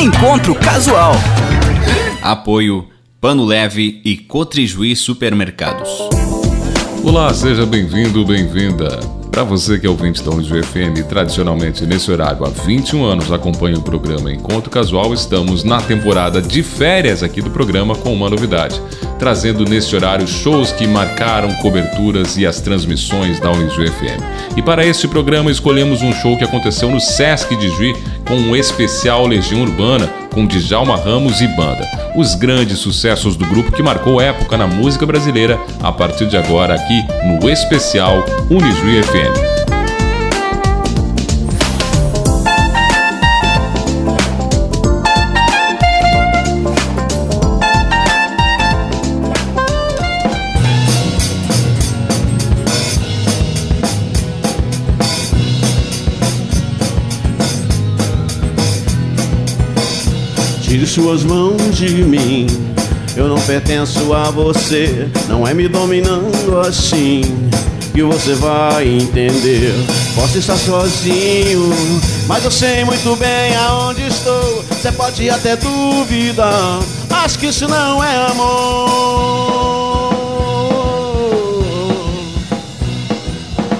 Encontro Casual. Apoio Pano Leve e Cotrijuí Supermercados. Olá, seja bem-vindo, bem-vinda. Para você que é ouvinte da Unijuí FM, tradicionalmente nesse horário há 21 anos acompanha o programa Encontro Casual, estamos na temporada de férias aqui do programa com uma novidade, trazendo neste horário shows que marcaram coberturas e as transmissões da Unijuí FM. E para este programa escolhemos um show que aconteceu no Sesc de Juí com um especial Legião Urbana com Djalma Ramos e banda. Os grandes sucessos do grupo que marcou época na música brasileira a partir de agora aqui no especial Unijuí FM. Suas mãos de mim. Eu não pertenço a você. Não é me dominando assim que você vai entender. Posso estar sozinho, mas eu sei muito bem aonde estou. Você pode até duvidar. Acho que isso não é amor.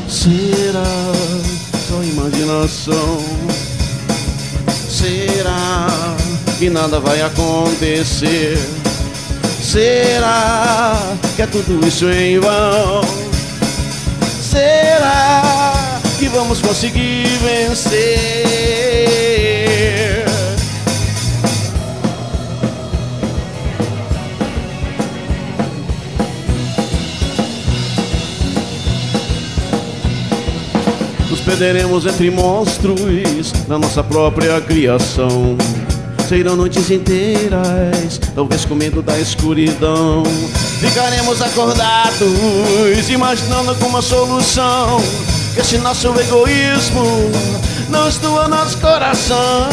Será só imaginação? Será? Que nada vai acontecer. Será que é tudo isso em vão? Será que vamos conseguir vencer? Nos perderemos entre monstros na nossa própria criação. Serão noites inteiras, talvez com medo da escuridão. Ficaremos acordados, imaginando com uma solução. Que esse nosso egoísmo não estua nosso coração.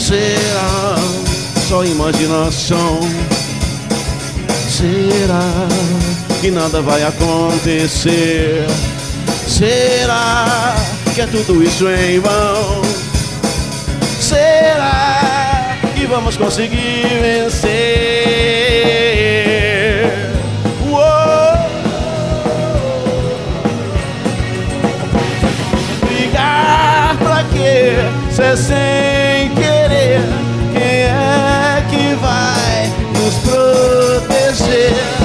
Será só imaginação? Será que nada vai acontecer? Será? Que é tudo isso em vão? Será que vamos conseguir vencer? Uou! Brigar pra quê? Cê sem querer Quem é que vai nos proteger?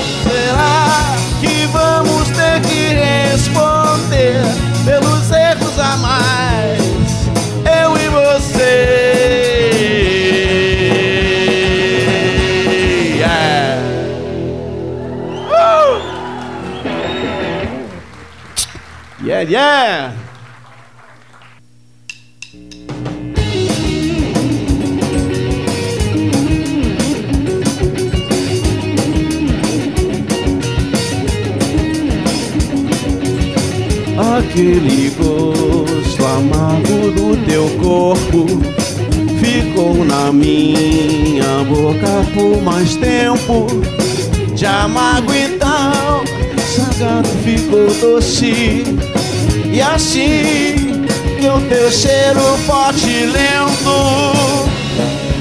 Yeah. Aquele gosto amargo do teu corpo ficou na minha boca por mais tempo. De amargo então, salgado ficou doce. E assim que o teu cheiro forte lento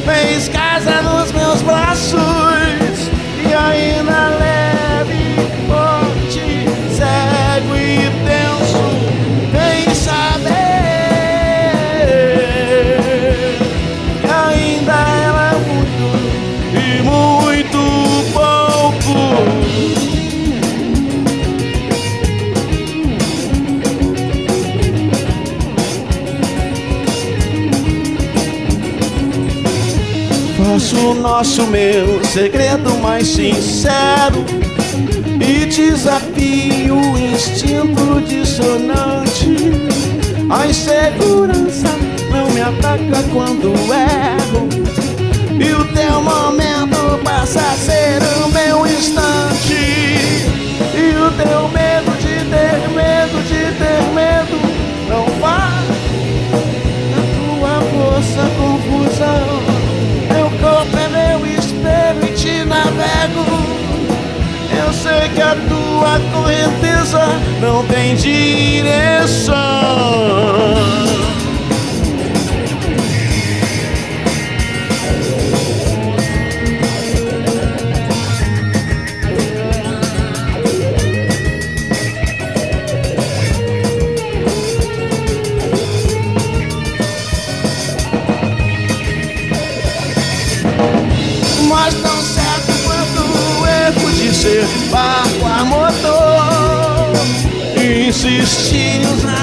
fez casa nos meus braços e ainda leve, Faço o nosso meu segredo mais sincero e desafio o instinto dissonante. A insegurança não me ataca quando erro e o teu momento passa a ser o meu instante. E o teu te navego. Eu sei que a tua correnteza não tem direção. esses cílios na né?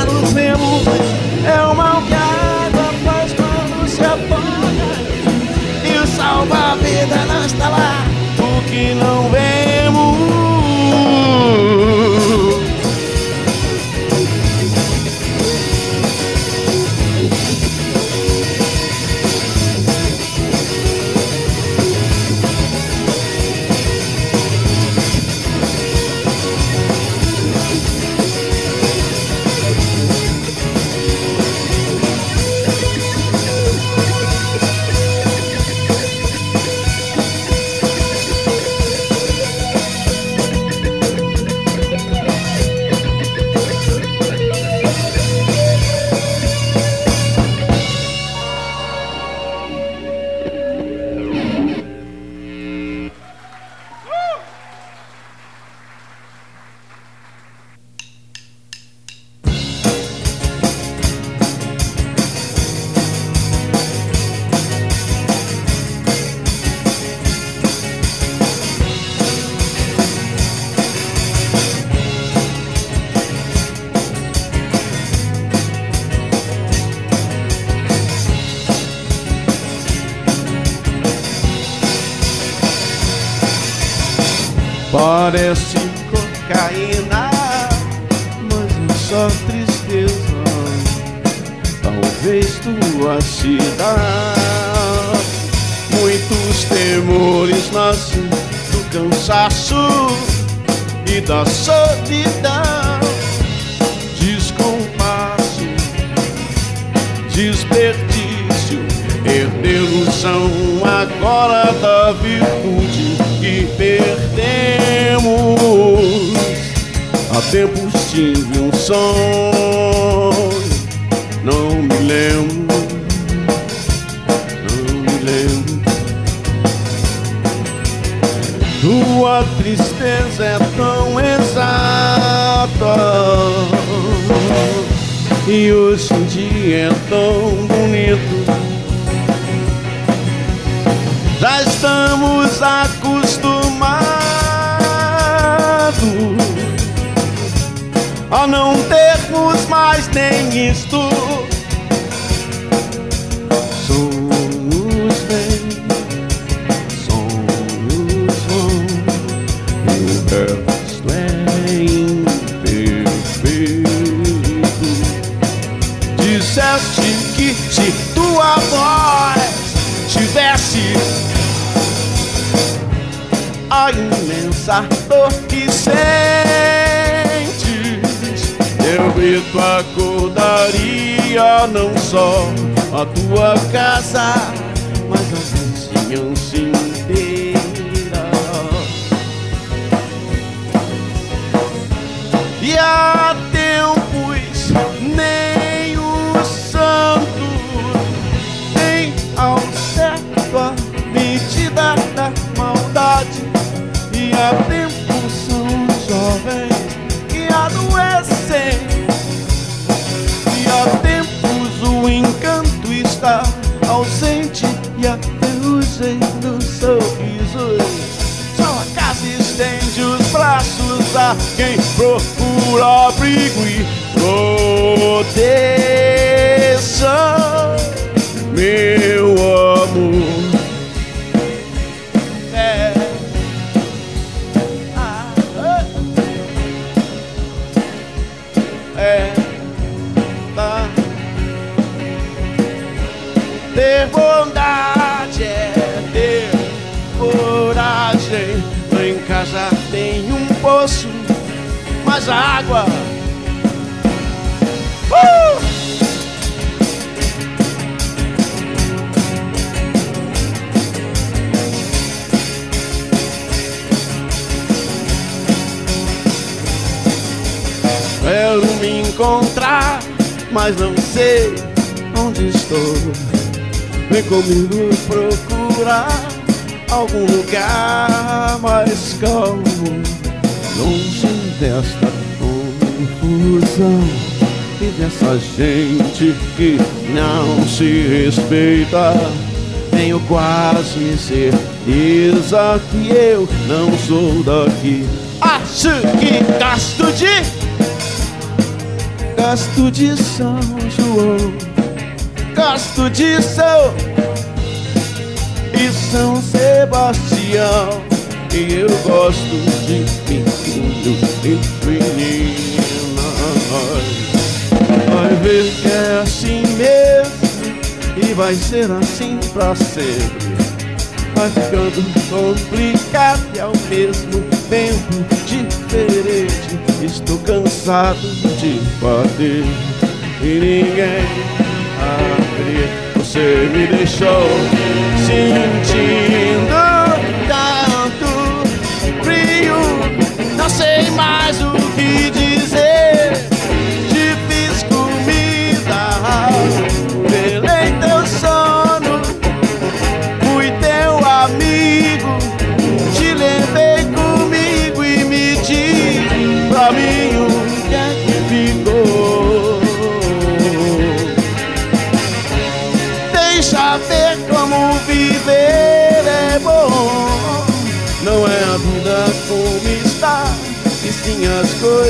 Parece cocaína, mas é só tristeza. Talvez tua cidade. Muitos temores nascem do cansaço e da solidão. Descompasso, desperdício, perder ilusão agora da virtude perdemos. Há tempos tive um sonho, não me lembro, não me lembro. Tua tristeza é tão exata e hoje em dia é tão bonito. A não termos mais nem isto. Somos bem, somos bom, e o resto é imperfeito. Disseste que se tua voz tivesse a imensa dor que sentes, grito acordaria não só a tua casa, mas a vizinhança inteira. E há quem procura abrigo e proteção. Água. Uh! Quero me encontrar, mas não sei onde estou. Vem comigo procurar algum lugar mais calmo, longe desta confusão e dessa gente que não se respeita. Tenho quase certeza que eu não sou daqui. Acho que gasto de Gosto de São João, gosto de São e São Sebastião. E eu gosto de menino e menina. Vai ver que é assim mesmo e vai ser assim pra sempre. Vai ficando complicado e ao mesmo tempo diferente. Estou cansado de bater e ninguém abrir. Você me deixou sentindo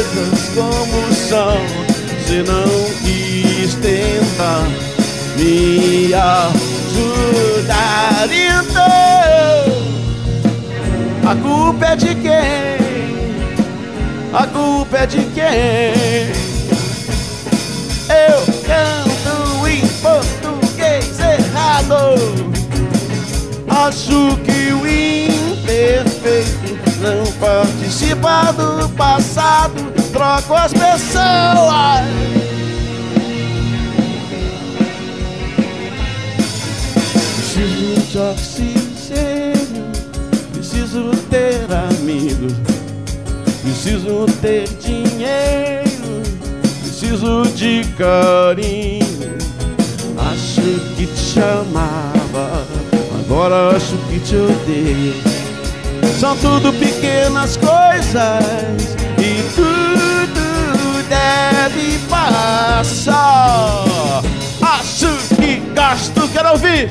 coisas como são. Se não quis tentar me ajudar, então a culpa é de quem? A culpa é de quem? Eu canto em português errado. Acho que o imperfeito não do passado. Troco as pessoas. Preciso de oxigênio, preciso ter amigos, preciso ter dinheiro, preciso de carinho. Acho que te amava, agora acho que te odeio. São tudo pequenas coisas e tudo deve passar. Acho que gasto, quero ouvir.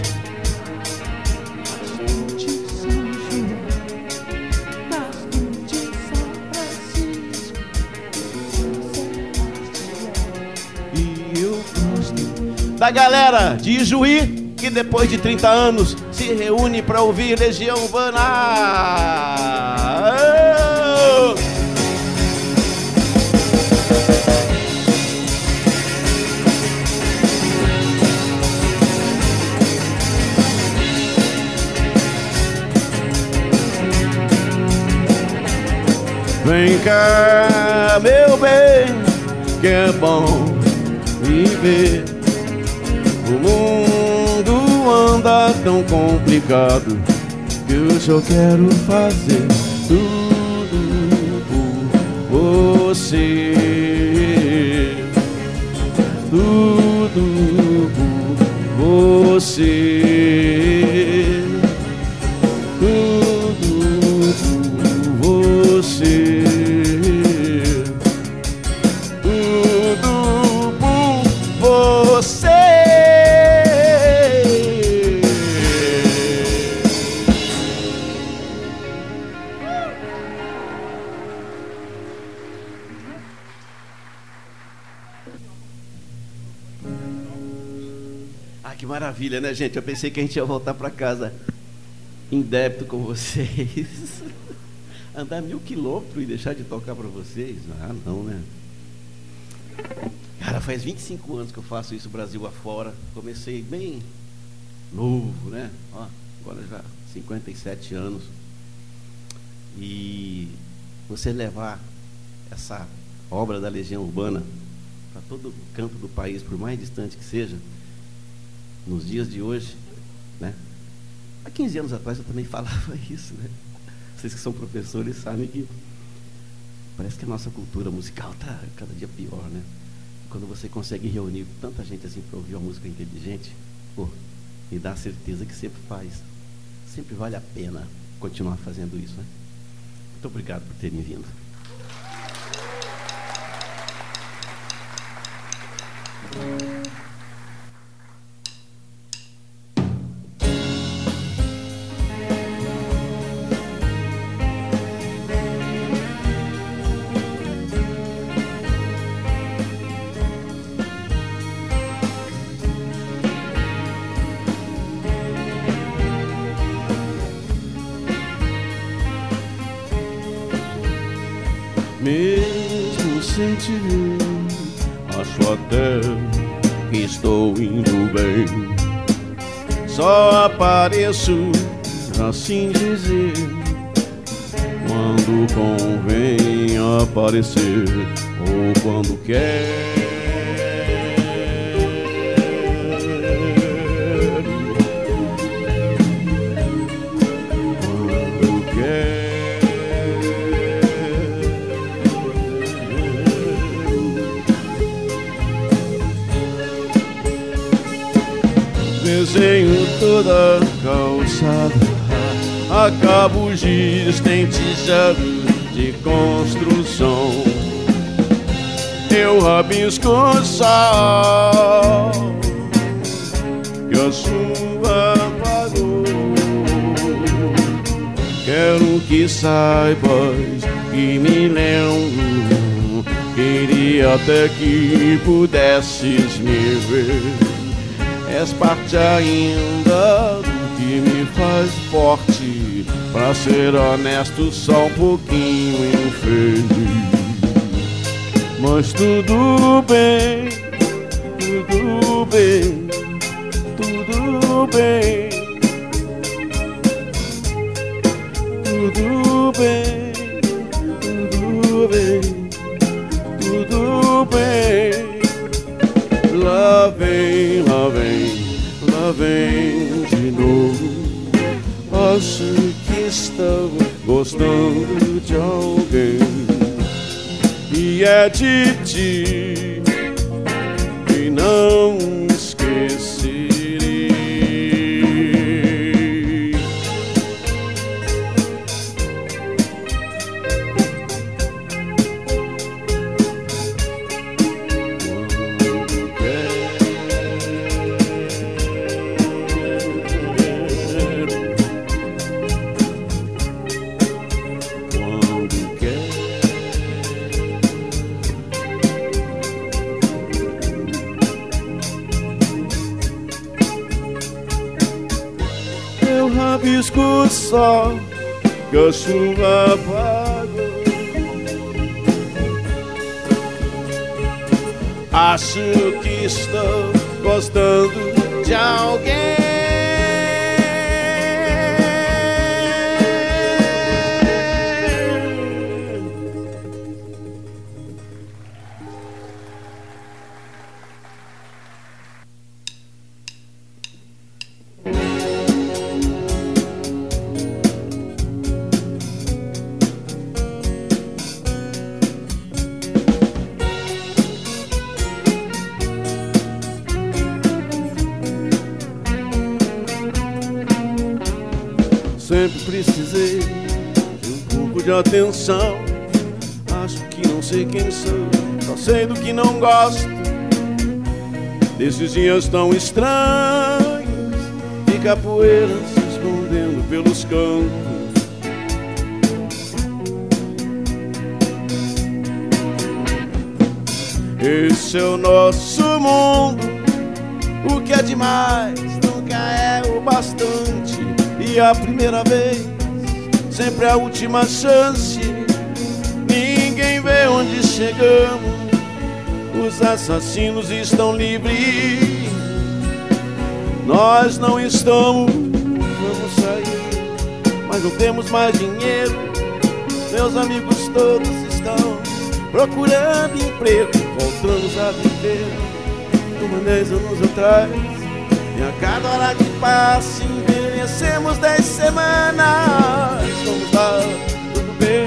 Da galera de Ijuí, que depois de 30 anos se reúne para ouvir Legião Urbana. Vem cá, meu bem, que é bom viver. O mundo tão complicado que eu só quero fazer tudo por você. Tudo por você. Maravilha, né, gente? Eu pensei que a gente ia voltar para casa em débito com vocês. Andar mil quilômetros e deixar de tocar para vocês? Ah, não, né? Cara, faz 25 anos que eu faço isso Brasil afora. Comecei bem novo, né? Ó, agora já 57 anos. E você levar essa obra da Legião Urbana para todo canto do país, por mais distante que seja, nos dias de hoje, né? Há 15 anos atrás eu também falava isso, né? Vocês que são professores sabem que parece que a nossa cultura musical está cada dia pior, né? Quando você consegue reunir tanta gente assim para ouvir uma música inteligente, pô, me dá a certeza que sempre faz, sempre vale a pena continuar fazendo isso, né? Muito obrigado por terem vindo. sem Só apareço, assim dizer, quando convém aparecer ou quando quer. Toda calçada. A cabos giros tem tijolos de construção. Eu rabisco o sol que a chuva apagou quero que saibas que me lembro. Queria até que pudesses me ver És parte ainda do que me faz forte. Pra ser honesto, só um pouquinho infeliz. Mas tudo bem, tudo bem, tudo bem. Tudo bem, Acho que estão gostando de alguém. E é de ti e não só que a chuva apagou. Acho que estou gostando de alguém. Desses dias tão estranhos, de capoeira se escondendo pelos campos. Esse é o nosso mundo, o que é demais nunca é o bastante. E a primeira vez sempre a última chance. Ninguém vê onde chegamos. Os assassinos estão livres. Nós não estamos. Vamos sair, mas não temos mais dinheiro. Meus amigos todos estão procurando emprego. Voltamos a viver como 10 anos atrás. E a cada hora que passa, envelhecemos 10 semanas. Vamos lá, tudo bem.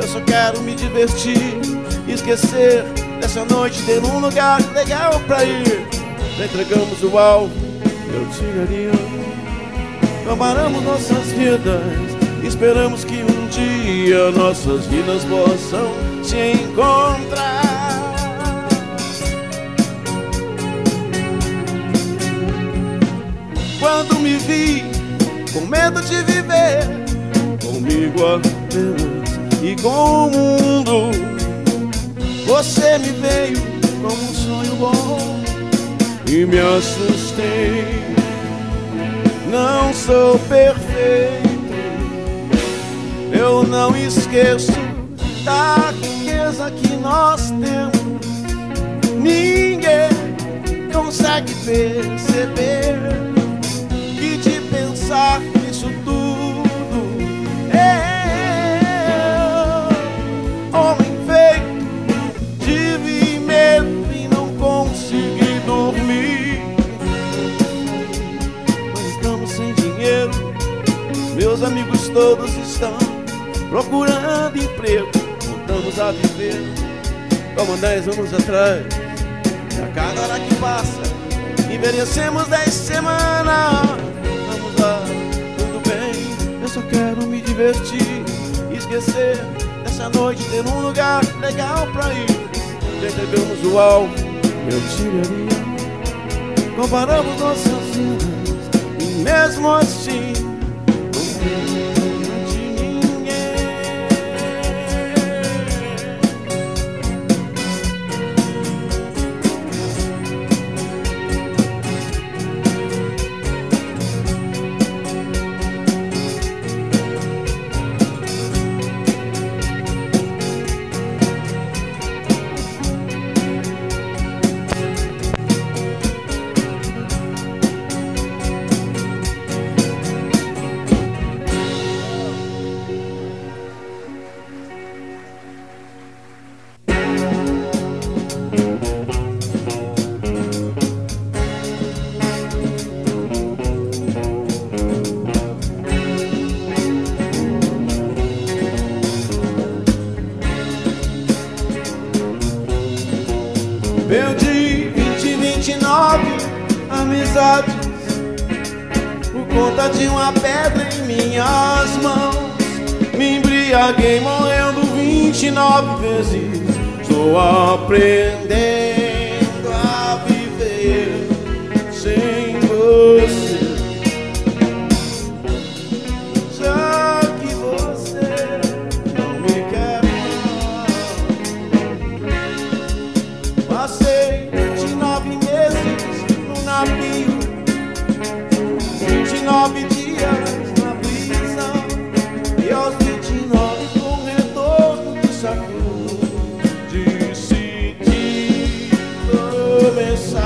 Eu só quero me divertir, esquecer dessa noite, ter um lugar legal pra ir. Já entregamos o alvo, eu tiraria. Comparamos nossas vidas, esperamos que um dia nossas vidas possam se encontrar. Quando me vi com medo de viver, comigo apenas e com o mundo, você me veio como um sonho bom e me assustei. Não sou perfeito, eu não esqueço da riqueza que nós temos. Ninguém consegue perceber que de pensar Amigos todos estão procurando emprego. Voltamos a viver. Como dez anos atrás. E a cada hora que passa envelhecemos dez semanas. Vamos lá, tudo bem, eu só quero me divertir. Esquecer dessa noite, ter um lugar legal pra ir. Percebemos o alvo, eu tiraria. Comparamos nossas vidas. E mesmo assim faces yes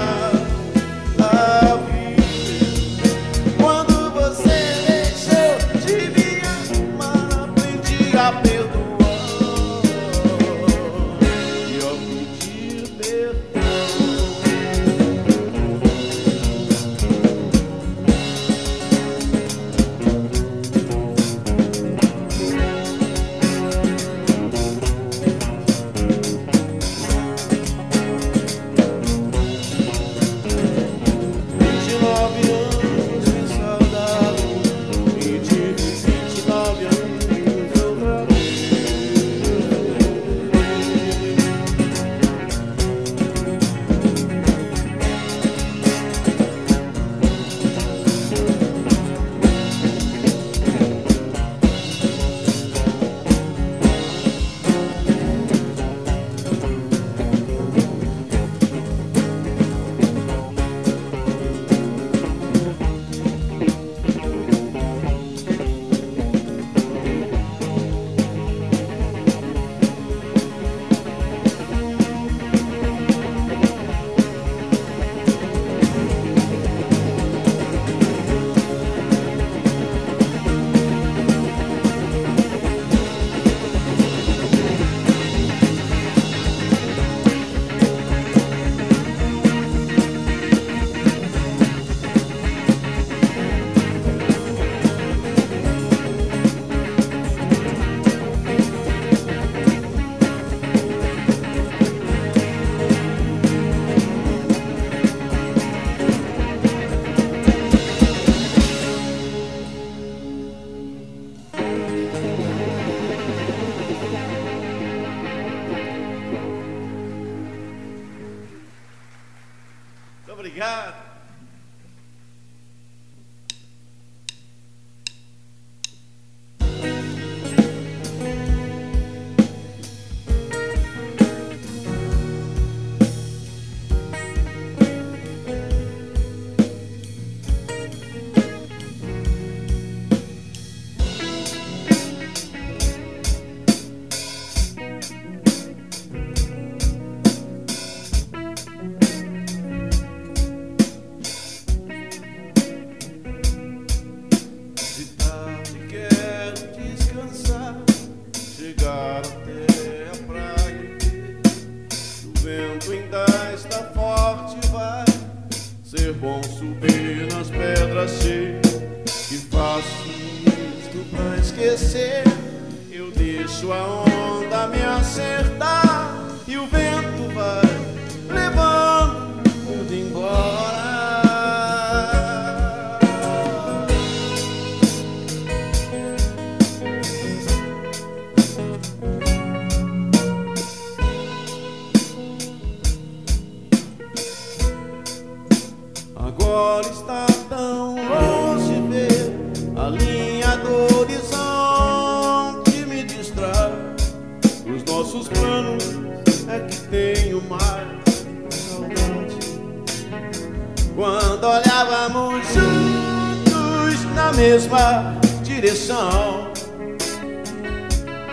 olhávamos juntos na mesma direção.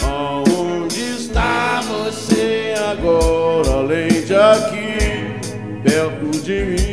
Onde está você agora, além de aqui, perto de mim?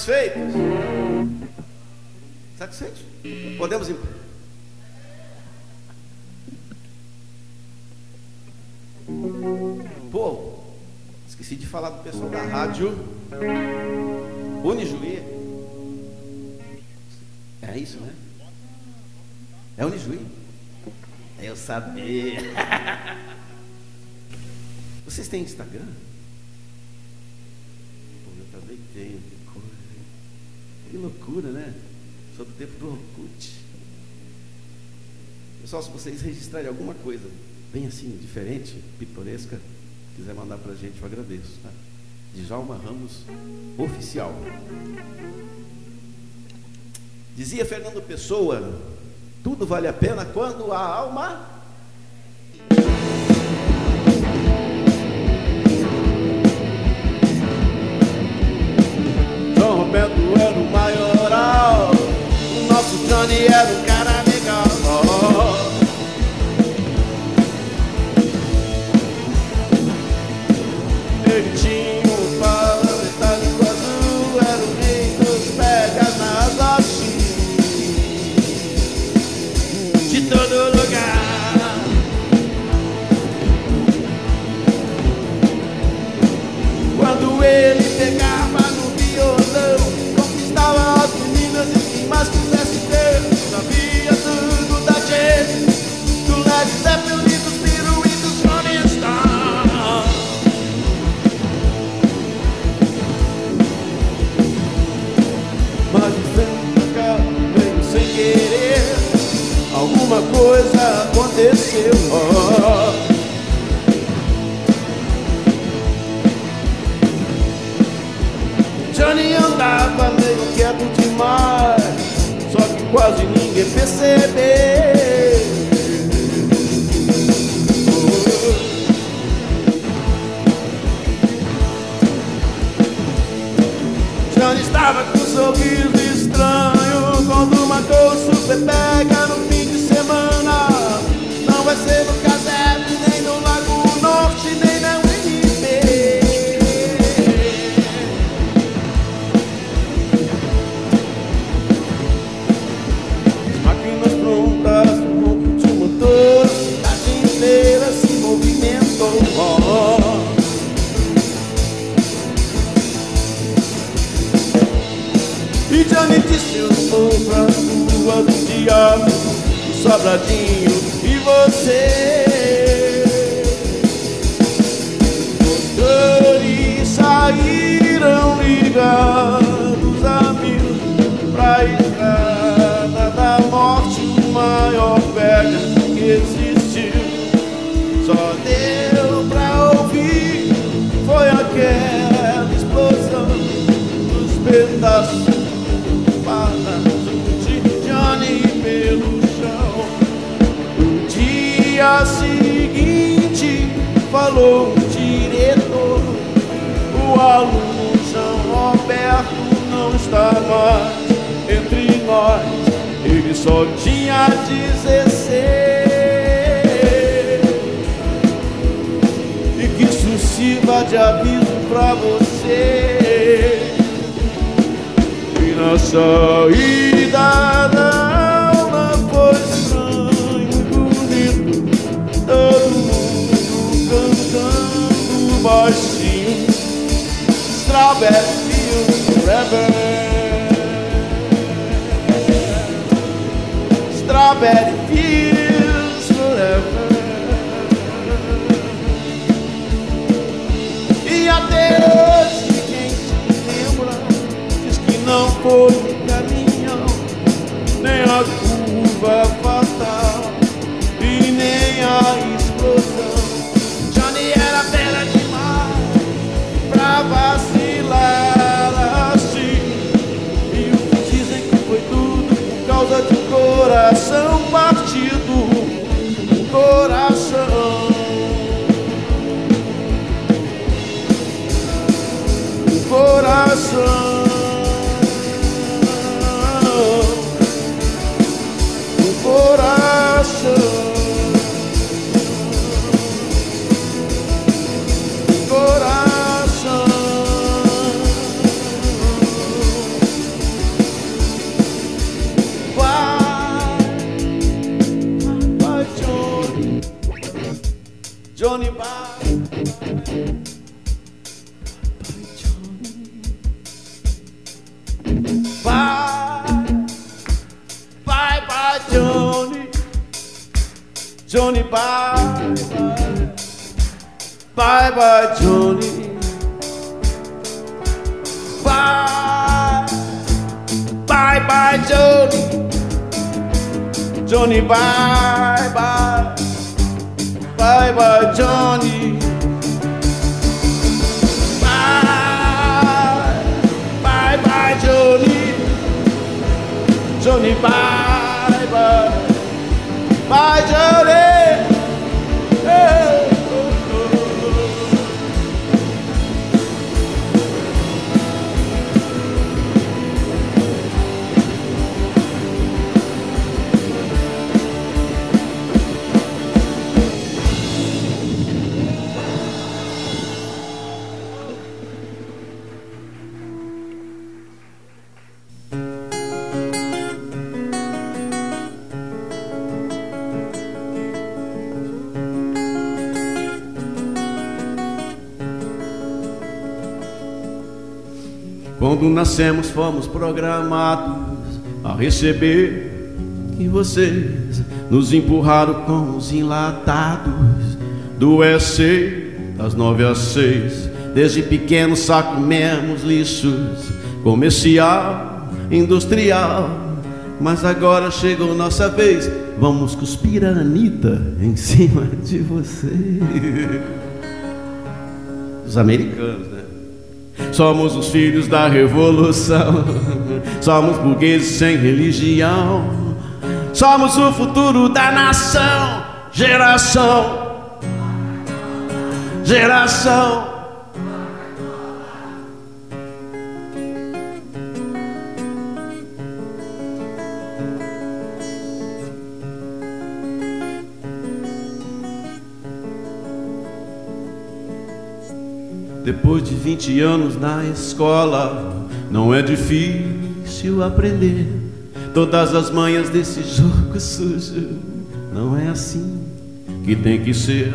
Satisfeitos? Satisfeitos? Podemos ir. Pô, esqueci de falar do pessoal da rádio Unijuí. É isso, né? É Unijuí. Eu sabia. Vocês têm Instagram? Pessoal, se vocês registrarem alguma coisa bem assim, diferente, pitoresca, quiser mandar para a gente, eu agradeço. Tá? Djalma Ramos Oficial. Dizia Fernando Pessoa: tudo vale a pena quando a alma Quando nascemos fomos programados a receber que vocês nos empurraram com os enlatados do EC das nove às seis. Desde pequeno só lixos comercial, industrial. Mas agora chegou nossa vez, vamos cuspir a Anitta em cima de você. Os americanos, né? Somos os filhos da revolução. Somos burgueses sem religião. Somos o futuro da nação. Geração. Geração. Depois de 20 anos na escola, não é difícil aprender todas as manhas desse jogo sujo. Não é assim que tem que ser.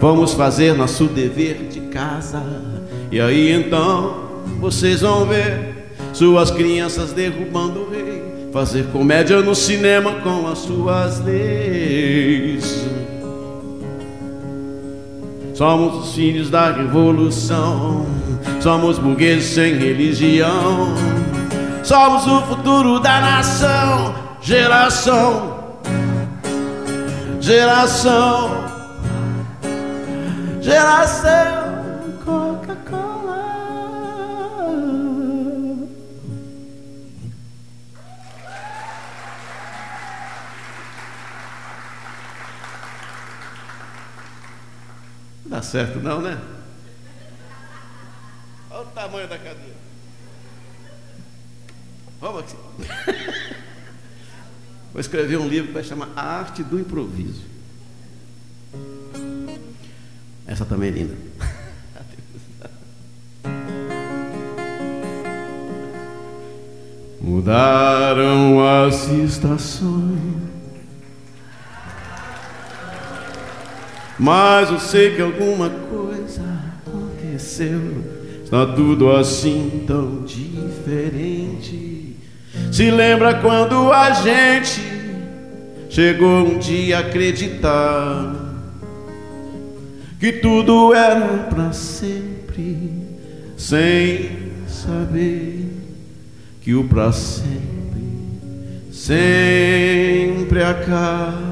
Vamos fazer nosso dever de casa. E aí então vocês vão ver suas crianças derrubando o rei. Fazer comédia no cinema com as suas leis. Somos os filhos da revolução. Somos burgueses sem religião. Somos o futuro da nação. Geração. Geração. Geração. Dá certo não, né? Olha o tamanho da cadeira. Vamos aqui. Vou escrever um livro que vai chamar A Arte do Improviso. Essa também é linda. Mudaram as estações. Mas eu sei que alguma coisa aconteceu. Está tudo assim tão diferente. Se lembra quando a gente chegou um dia a acreditar que tudo era para sempre, sem saber que o para sempre sempre acaba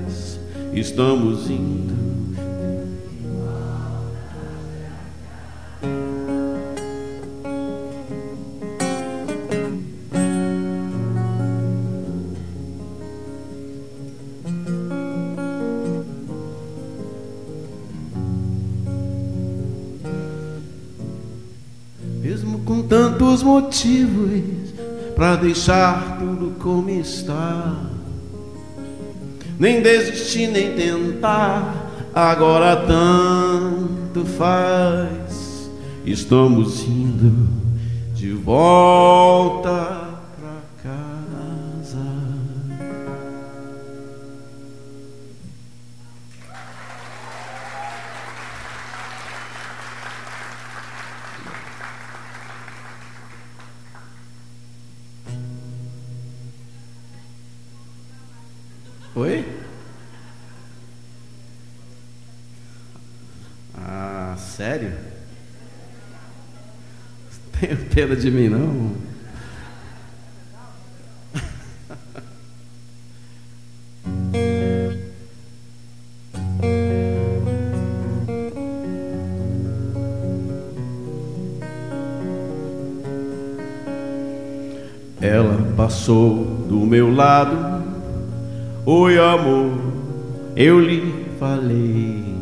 estamos indo. Mesmo com tantos motivos para deixar tudo como está. Nem desistir, nem tentar. Agora tanto faz, estamos indo de volta Tenho pena de mim, não? Ela passou do meu lado Oi, amor, eu lhe falei.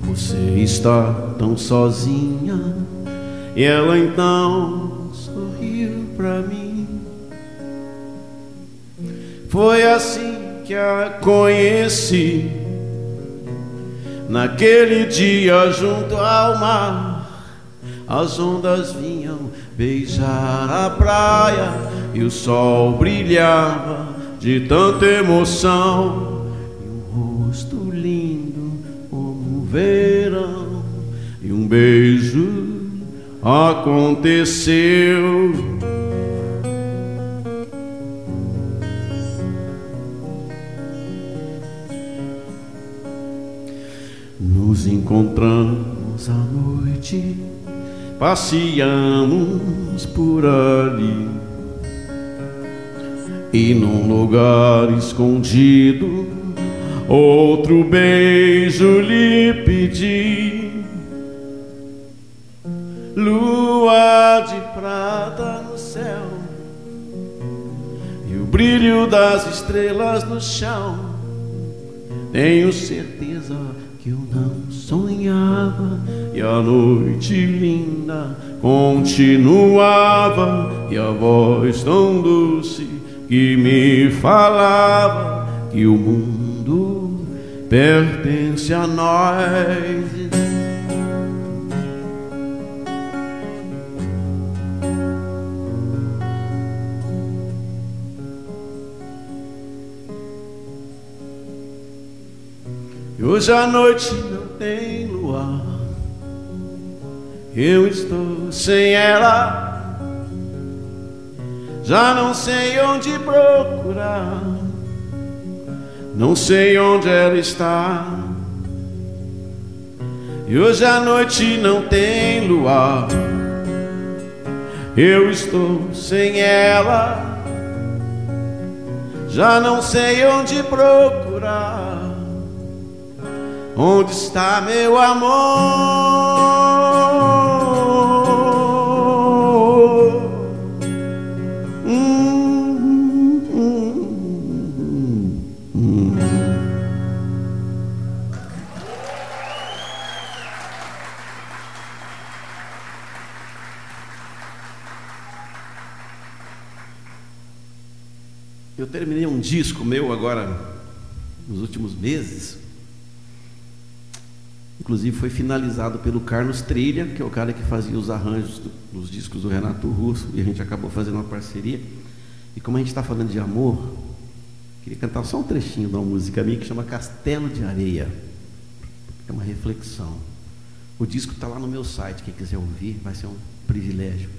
Você está tão sozinha. E ela então sorriu pra mim. Foi assim que a conheci. Naquele dia junto ao mar, as ondas vinham beijar a praia e o sol brilhava de tanta emoção e um rosto lindo como o verão e um beijo aconteceu. Nos encontramos à noite, passeamos por ali e num lugar escondido outro beijo lhe pedi. Lua de prata no céu e o brilho das estrelas no chão. Tenho certeza que eu não sonhava e a noite linda continuava e a voz tão doce que me falava que o mundo pertence a nós. E hoje a noite não tem luar, eu estou sem ela. Já não sei onde procurar, não sei onde ela está. E hoje a noite não tem luar, eu estou sem ela. Já não sei onde procurar, onde está meu amor? Eu terminei um disco meu agora, nos últimos meses. Inclusive foi finalizado pelo Carlos Trilha, que é o cara que fazia os arranjos dos discos do Renato Russo, e a gente acabou fazendo uma parceria. E como a gente está falando de amor, queria cantar só um trechinho de uma música minha que chama Castelo de Areia. É uma reflexão. O disco está lá no meu site, quem quiser ouvir, vai ser um privilégio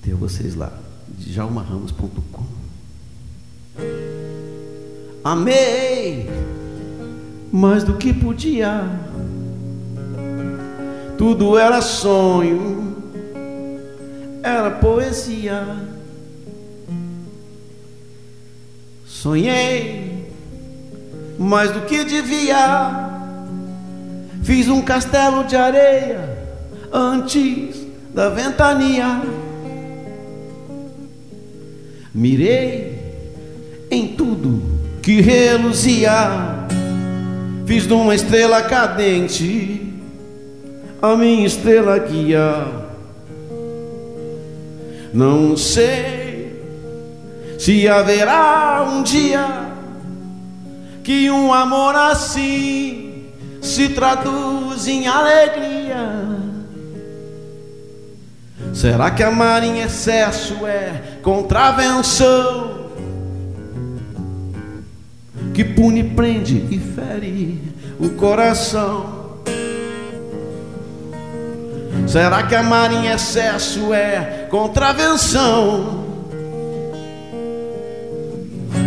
ter vocês lá. Djalmaramos.com Amei mais do que podia. Tudo era sonho, era poesia. Sonhei mais do que devia. Fiz um castelo de areia antes da ventania. Mirei em tudo que reluzia. Fiz de uma estrela cadente a minha estrela guia. Não sei se haverá um dia que um amor assim se traduz em alegria. Será que amar em excesso é contravenção? Que pune, prende e fere o coração. Será que amar em excesso é contravenção?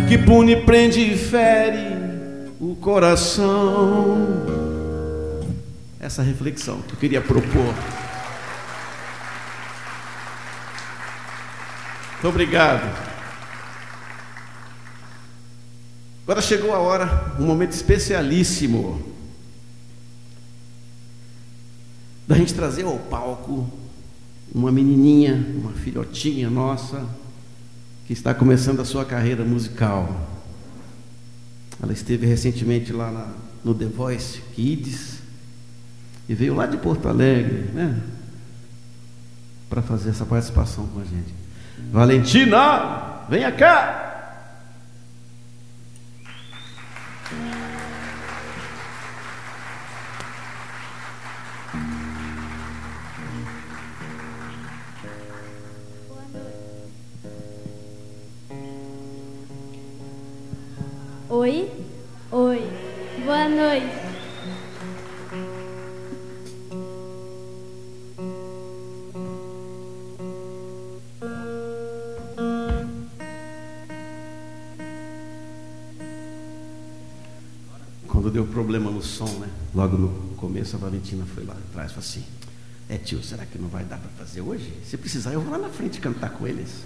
Que pune, prende e fere o coração. Essa reflexão que eu queria propor. Muito obrigado. Agora chegou a hora, um momento especialíssimo, da gente trazer ao palco uma menininha, uma filhotinha nossa, que está começando a sua carreira musical. Ela esteve recentemente lá na, no The Voice Kids e veio lá de Porto Alegre, né? Para fazer essa participação com a gente. Valentina, venha cá! Começo a Valentina foi lá atrás e falou assim: É tio, será que não vai dar para fazer hoje? Se precisar, eu vou lá na frente cantar com eles.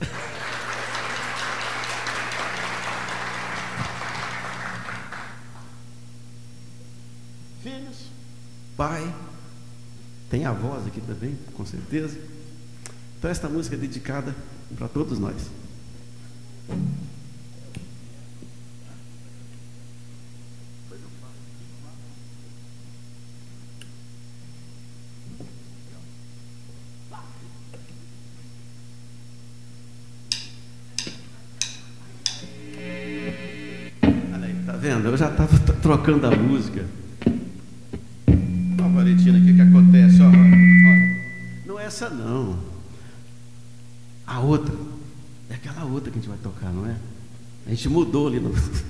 Filhos, pai, tem avós aqui também, com certeza. Então, esta música é dedicada para todos nós. Olha aí, tá vendo? Eu já estava trocando a música. Ó, Valentina, o que, que acontece? Ó, ó, ó. Não é essa não. A outra. É aquela outra que a gente vai tocar, não é? A gente mudou ali no.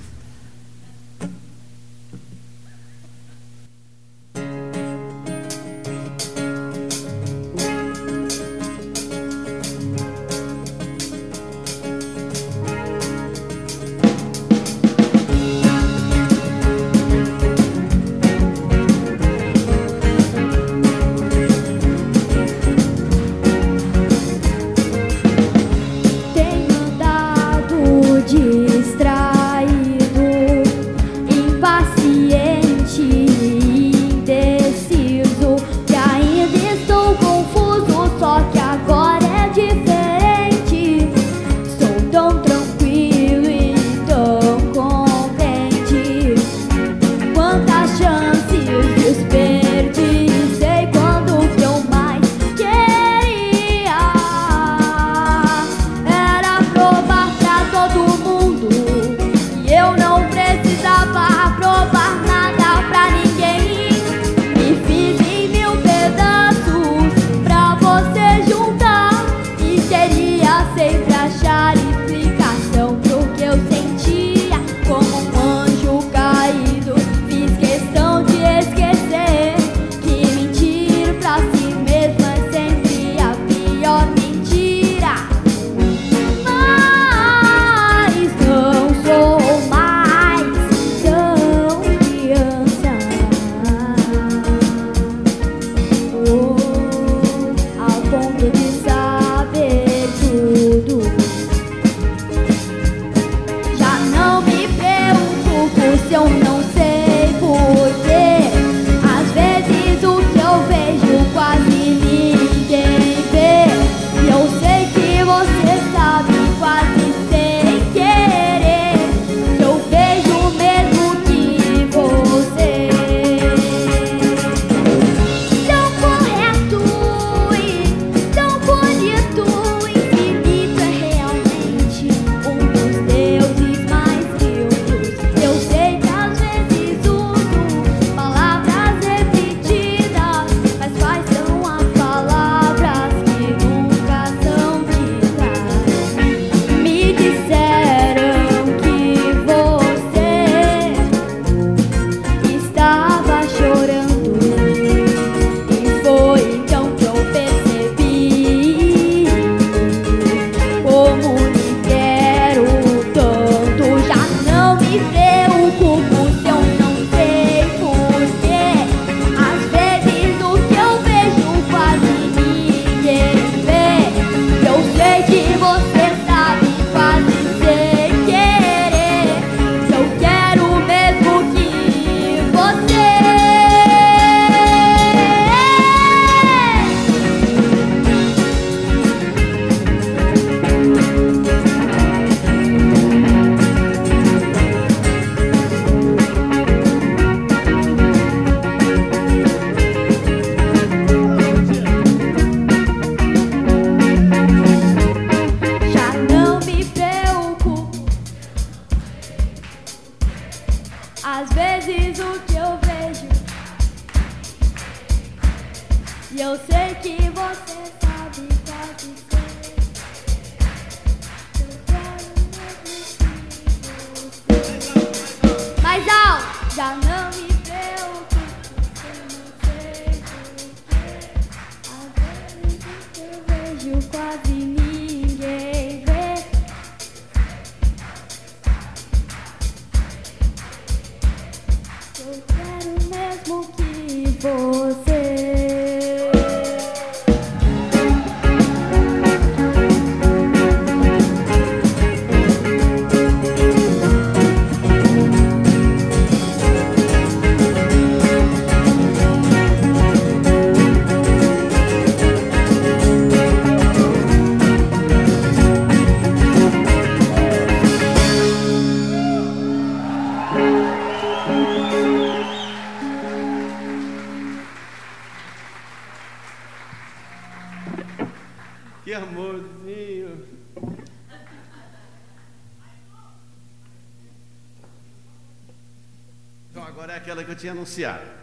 é aquela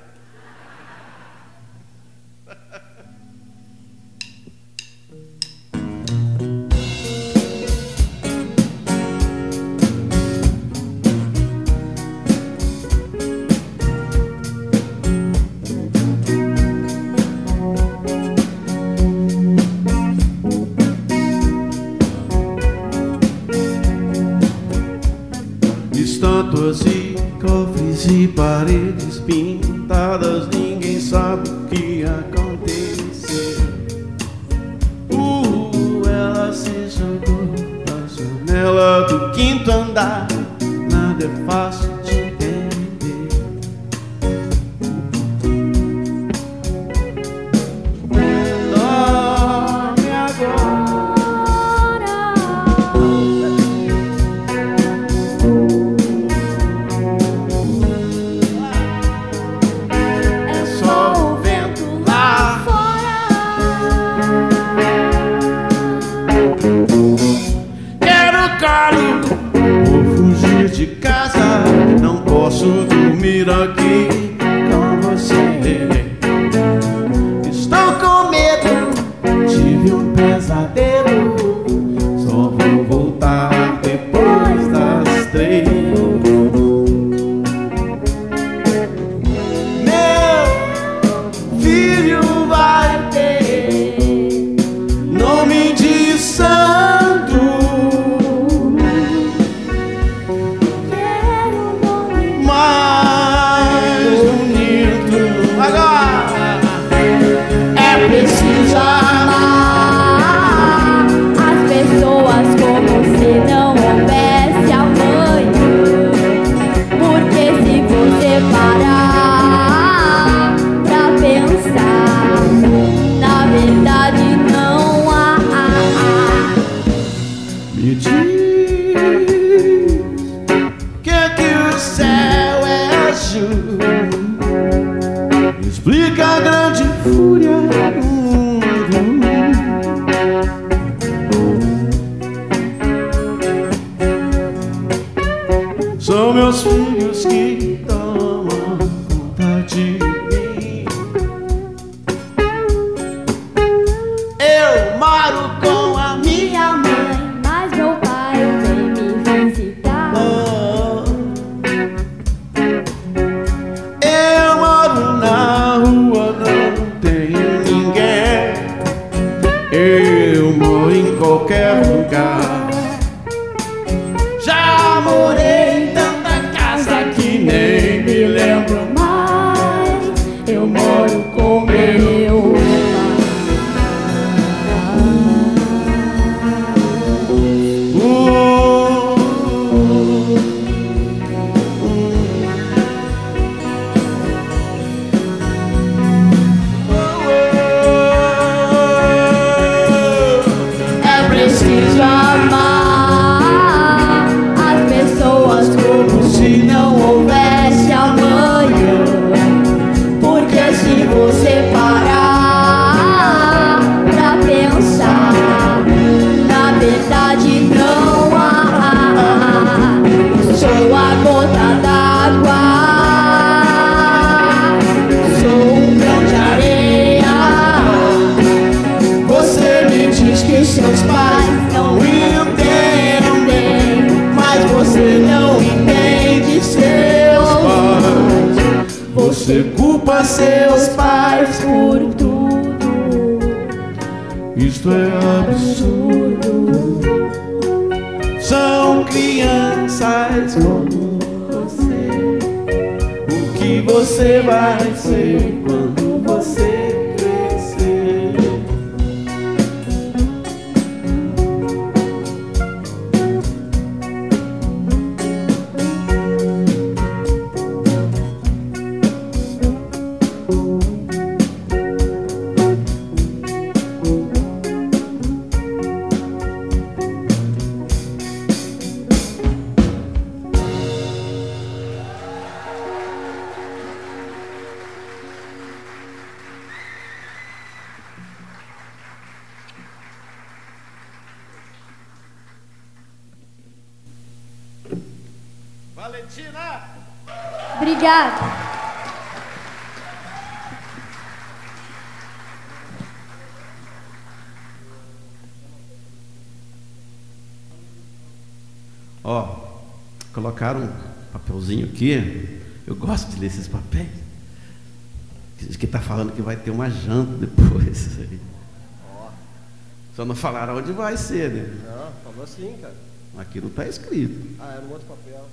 tive um pesadelo. Obrigado. Ó, colocaram um papelzinho aqui. Eu gosto de ler esses papéis. Diz que está falando que vai ter uma janta depois. Só não falaram onde vai ser, né? Não, falou assim, cara. Aqui não está escrito. Ah, era um outro papel.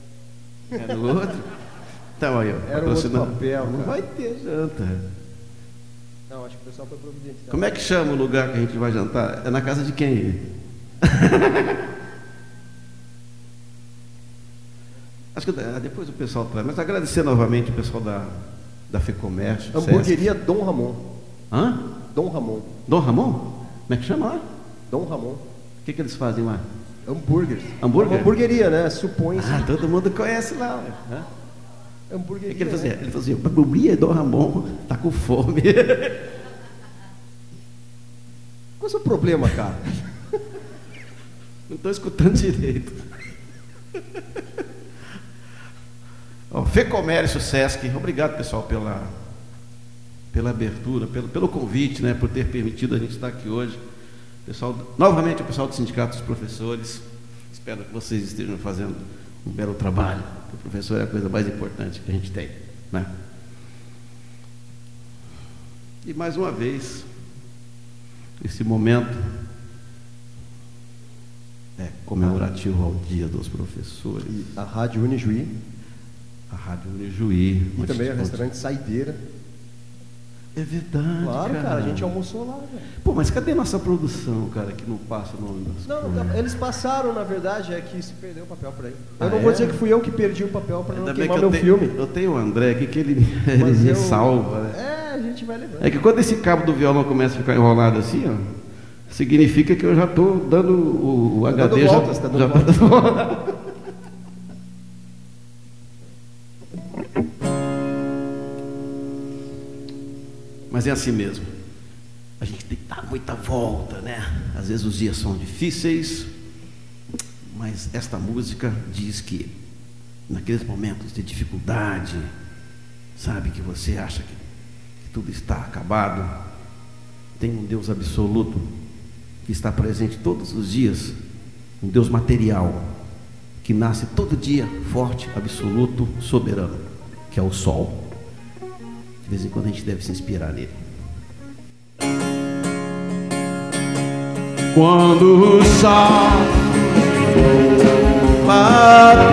É no outro. Então aí, ó. Era outro papel, Não vai ter janta. Não, acho que o pessoal foi providente. Como é que chama o lugar que a gente vai jantar? É na casa de quem? Acho que ah, depois o pessoal traz. Mas agradecer novamente o pessoal da, da FEComércio. Hamburgueria Dom Ramon. Hã? Dom Ramon. Dom Ramon? Como é que chama lá? Dom Ramon. O que, que eles fazem lá? Hambúrgueres. Hambúrguer? É uma hamburgueria, né? Supõe-se. Ah, todo mundo conhece lá. Hã? O hamburgueria. que, que ele fazia? né? Ele fazia, Babubia Dom Ramon tá com fome. Qual é o seu problema, cara? Não estou escutando direito. Ó, Fecomércio Sesc, obrigado pessoal pela, pela abertura, pelo, pelo convite, né, por ter permitido a gente estar aqui hoje. Pessoal, novamente o pessoal do Sindicato dos Professores, espero que vocês estejam fazendo um belo trabalho. porque O professor é a coisa mais importante que a gente tem. Né? E mais uma vez, esse momento é comemorativo ao Dia dos Professores. E a Rádio Unijuí. A Rádio Unijuí. E também o onde- restaurante Saideira. É verdade. Claro, cara, a gente almoçou lá, velho. Pô, mas cadê nossa produção, cara, que não passa o nome das Não, não, eles passaram, na verdade, é que se perdeu o papel por aí. Eu Ah, não é? vou dizer que fui eu que perdi o papel para não queimar eu meu tenho, filme. eu tenho o André aqui que ele, ele Mas me eu- salva. Né? É, a gente vai lembrando. É que quando esse cabo do violão começa a ficar enrolado assim, ó, significa que eu já estou dando o, o Tá HD dando já, voltas, tá dando já voltas. dando voltas. Mas é assim mesmo. A gente tem que dar muita volta, né? Às vezes os dias são difíceis, mas esta música diz que naqueles momentos de dificuldade, sabe, que você acha que, que tudo está acabado, tem um Deus absoluto que está presente todos os dias, um Deus material, que nasce todo dia forte, absoluto, soberano, que é o sol. De vez em quando a gente deve se inspirar nele. Quando o sol bate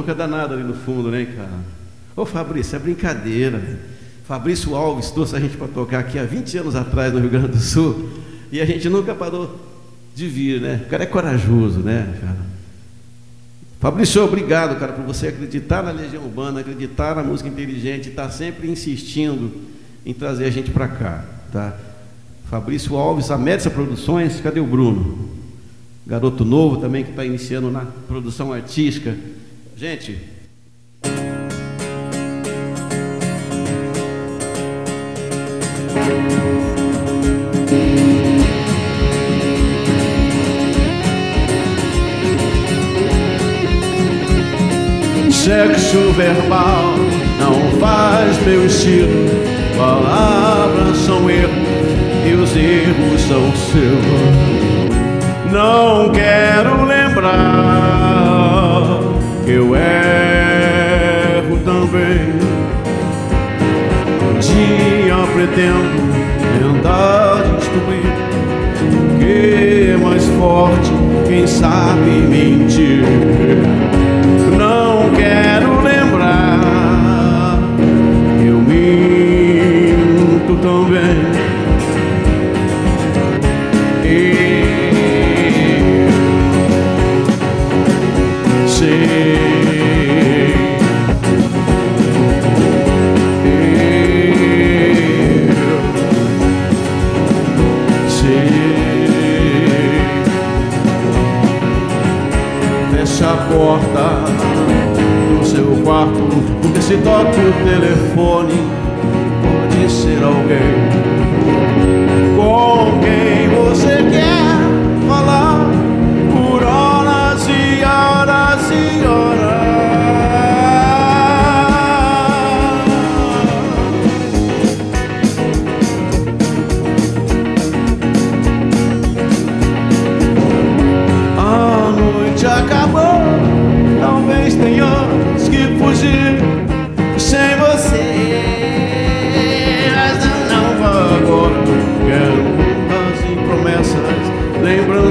bronca danada ali no fundo, né, cara? Ô Fabrício, é brincadeira. velho. Fabrício Alves trouxe a gente para tocar aqui há 20 anos atrás no Rio Grande do Sul e a gente nunca parou de vir, né? O cara é corajoso, né, cara? Fabrício, obrigado, cara, por você acreditar na Legião Urbana, acreditar na música inteligente, estar sempre insistindo em trazer a gente para cá, tá? Fabrício Alves, a Médica Produções, cadê o Bruno? Garoto novo também que está iniciando na produção artística. Gente, sexo verbal não faz meu estilo. Palavras são erros e os erros são seus. Não quero lembrar eu erro também. Dia pretendo tentar descobrir que é mais forte, quem sabe mentir. Não quero lembrar eu minto também. Porta do seu quarto, porque se toca o telefone, pode ser alguém. Com quem você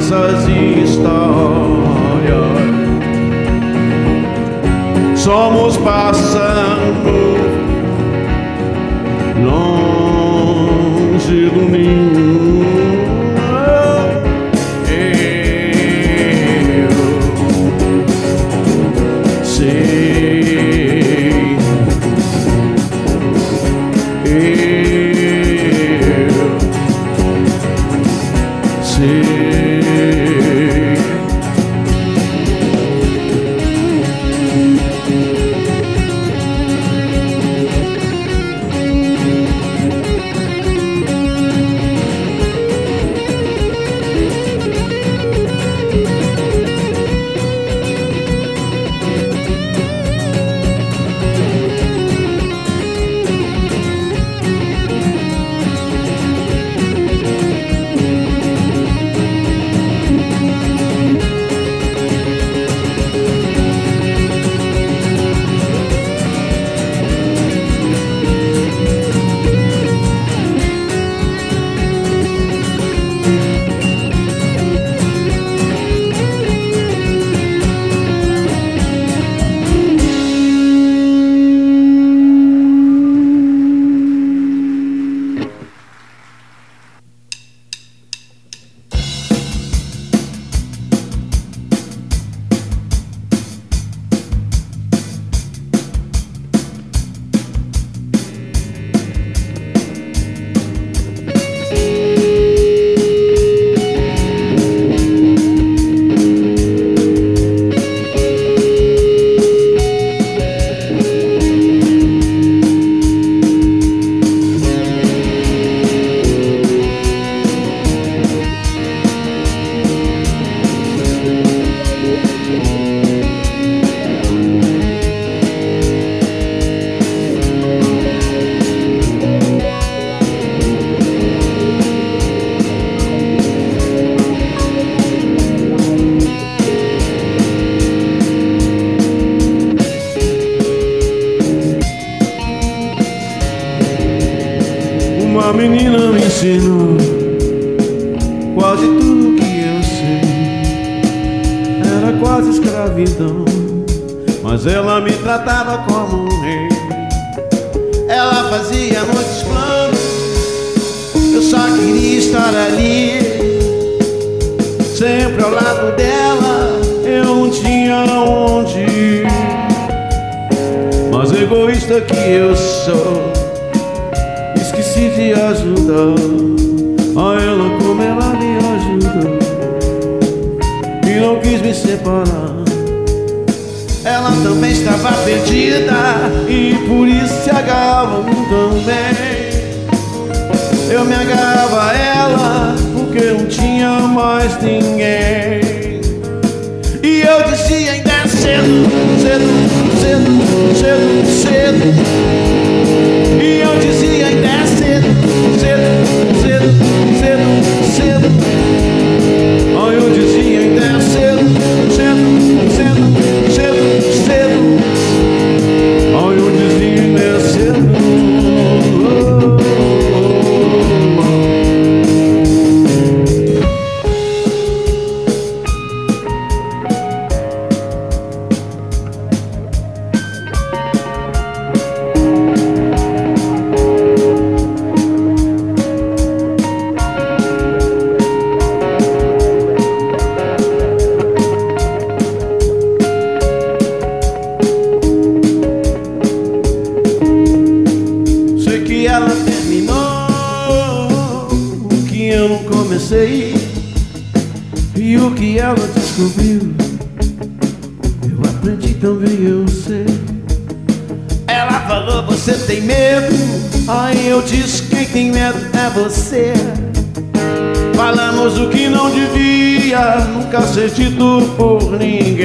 lembranças e histórias. Somos pássaros longe do ninho.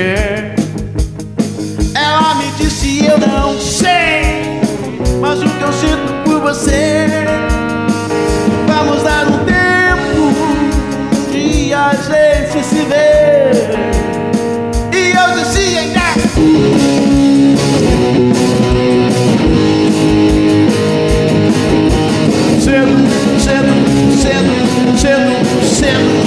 mulher. Ela me disse: Eu não sei, mas o que eu sinto por você. Vamos dar um tempo de a gente se ver. E eu disse: Ainda. Né? cedo, cedo, cedo, cedo, cedo.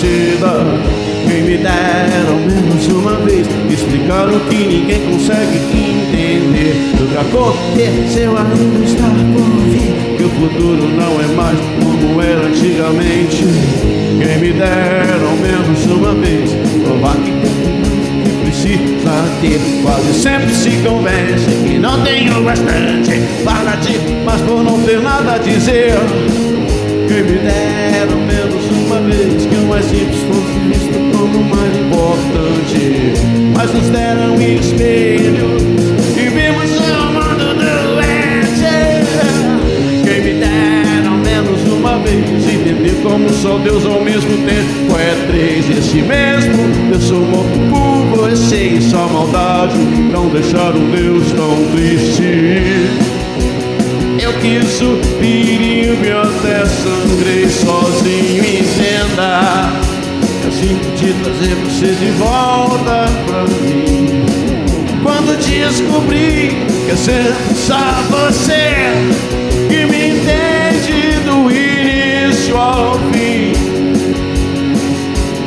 Quem me deram menos uma vez Explicaram que ninguém consegue entender. O que aconteceu ainda está por vir Que o futuro não é mais como era antigamente. Quem me deram menos uma vez Provar que precisa ter. Quase sempre se convence que não tenho bastante Fala de, mas por não ter nada a dizer. Quem me deram menos uma vez Que o mais simples fosse visto como mais importante. Mas nos deram espelhos E vimos o mundo doente. Quem me deram menos uma vez Entender como só Deus ao mesmo tempo. É três Esse mesmo? Deus sou morto por você E só maldade. Não deixar um Deus tão triste eu quis subir e até sangrei sozinho entenda Assim de trazer você de volta pra mim. Quando descobri que é sempre só você Que me entende do início ao fim.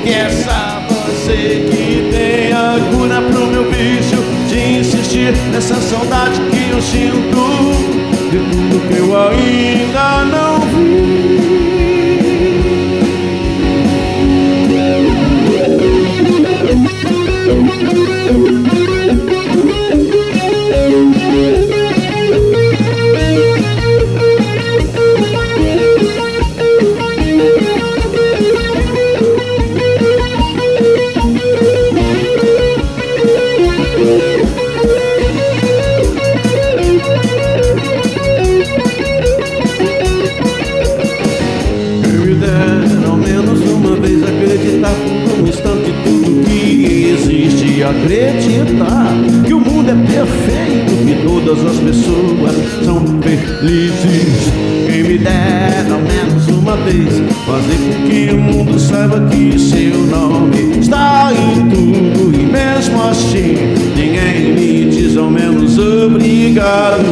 Que é só você que tem a cura pro meu vício De insistir nessa saudade que eu sinto de tudo que eu ainda não vi. Acreditar que o mundo é perfeito Que todas as pessoas são felizes. Quem me dera ao menos uma vez Fazer com que o mundo saiba que seu nome está em tudo. E mesmo assim ninguém me diz ao menos obrigado.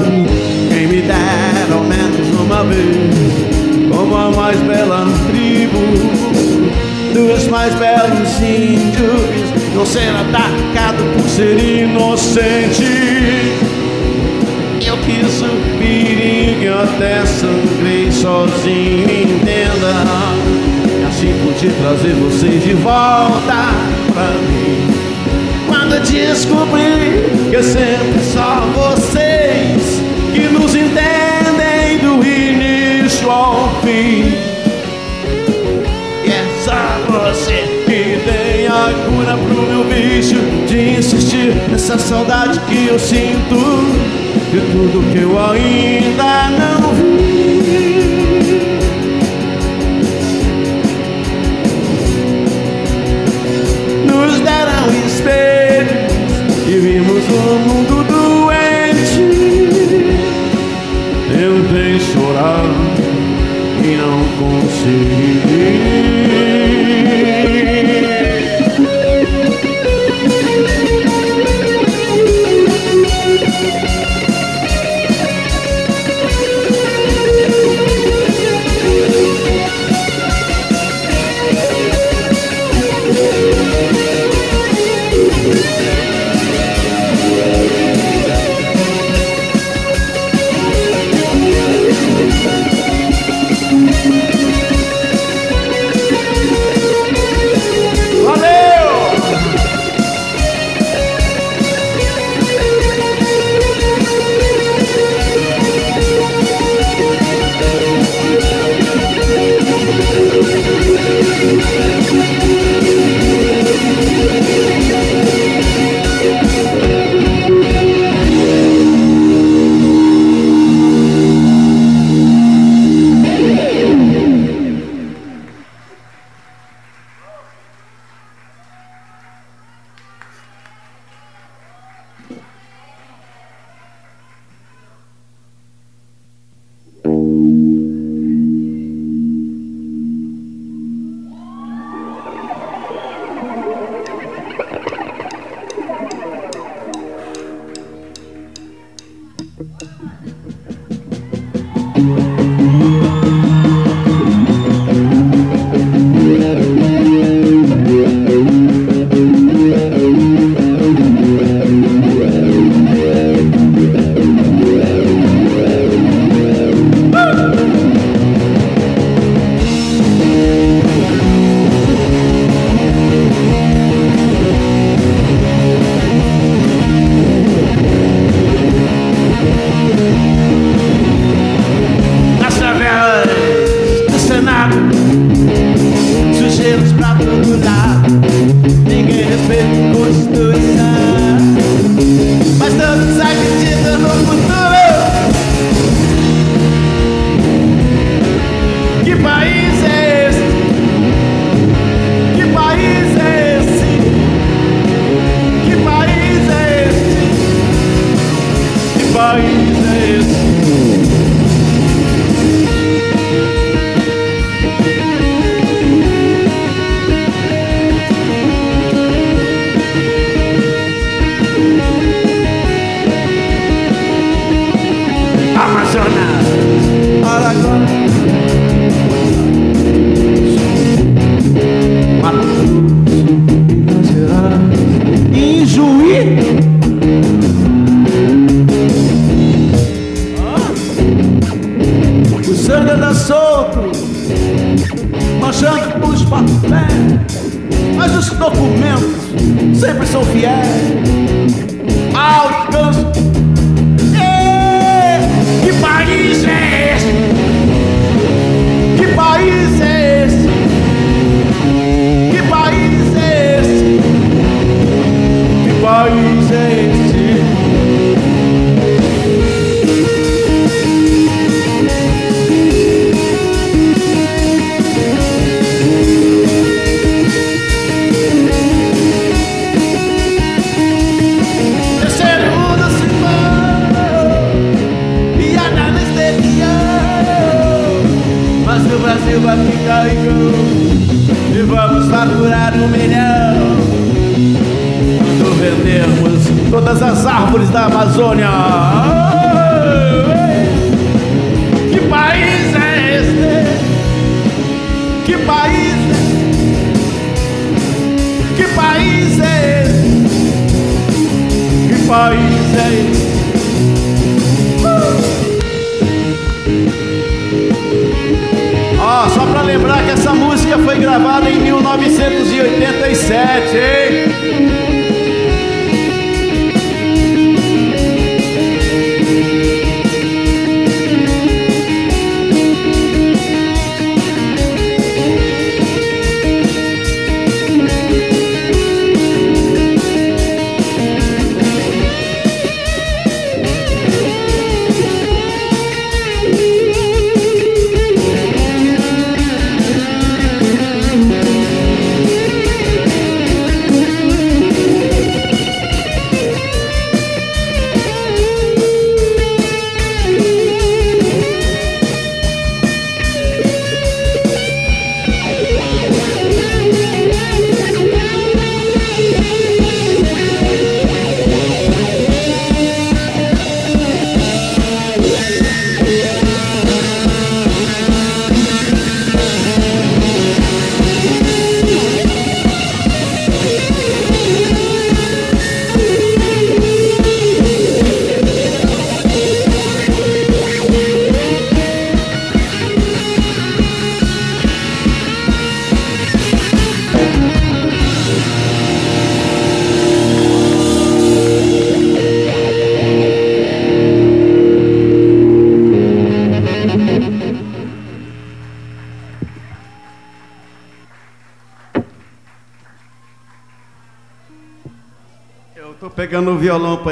Quem me dera ao menos uma vez como a mais bela tribo dos mais belos índios não ser atacado por ser inocente. Eu quis subir e até sangrei sozinho, entenda. E assim pude trazer vocês de volta pra mim. Quando descobri que é sempre só vocês que nos entendem do início ao fim. Cura pro meu vício de insistir nessa saudade que eu sinto de tudo que eu ainda não vi. Nos deram espelhos e vimos o mundo doente. Tentei chorar e não consegui.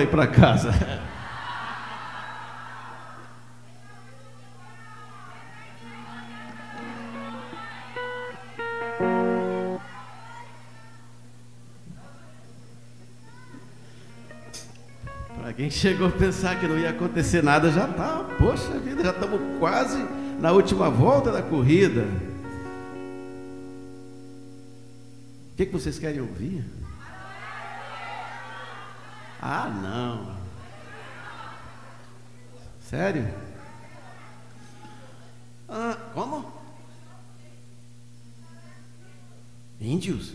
Pra casa. Pra quem chegou a pensar que não ia acontecer nada, já tá, poxa vida, já estamos quase na última volta da corrida. O que, que vocês querem ouvir? Ah, não. Sério? Ah, como? Índios?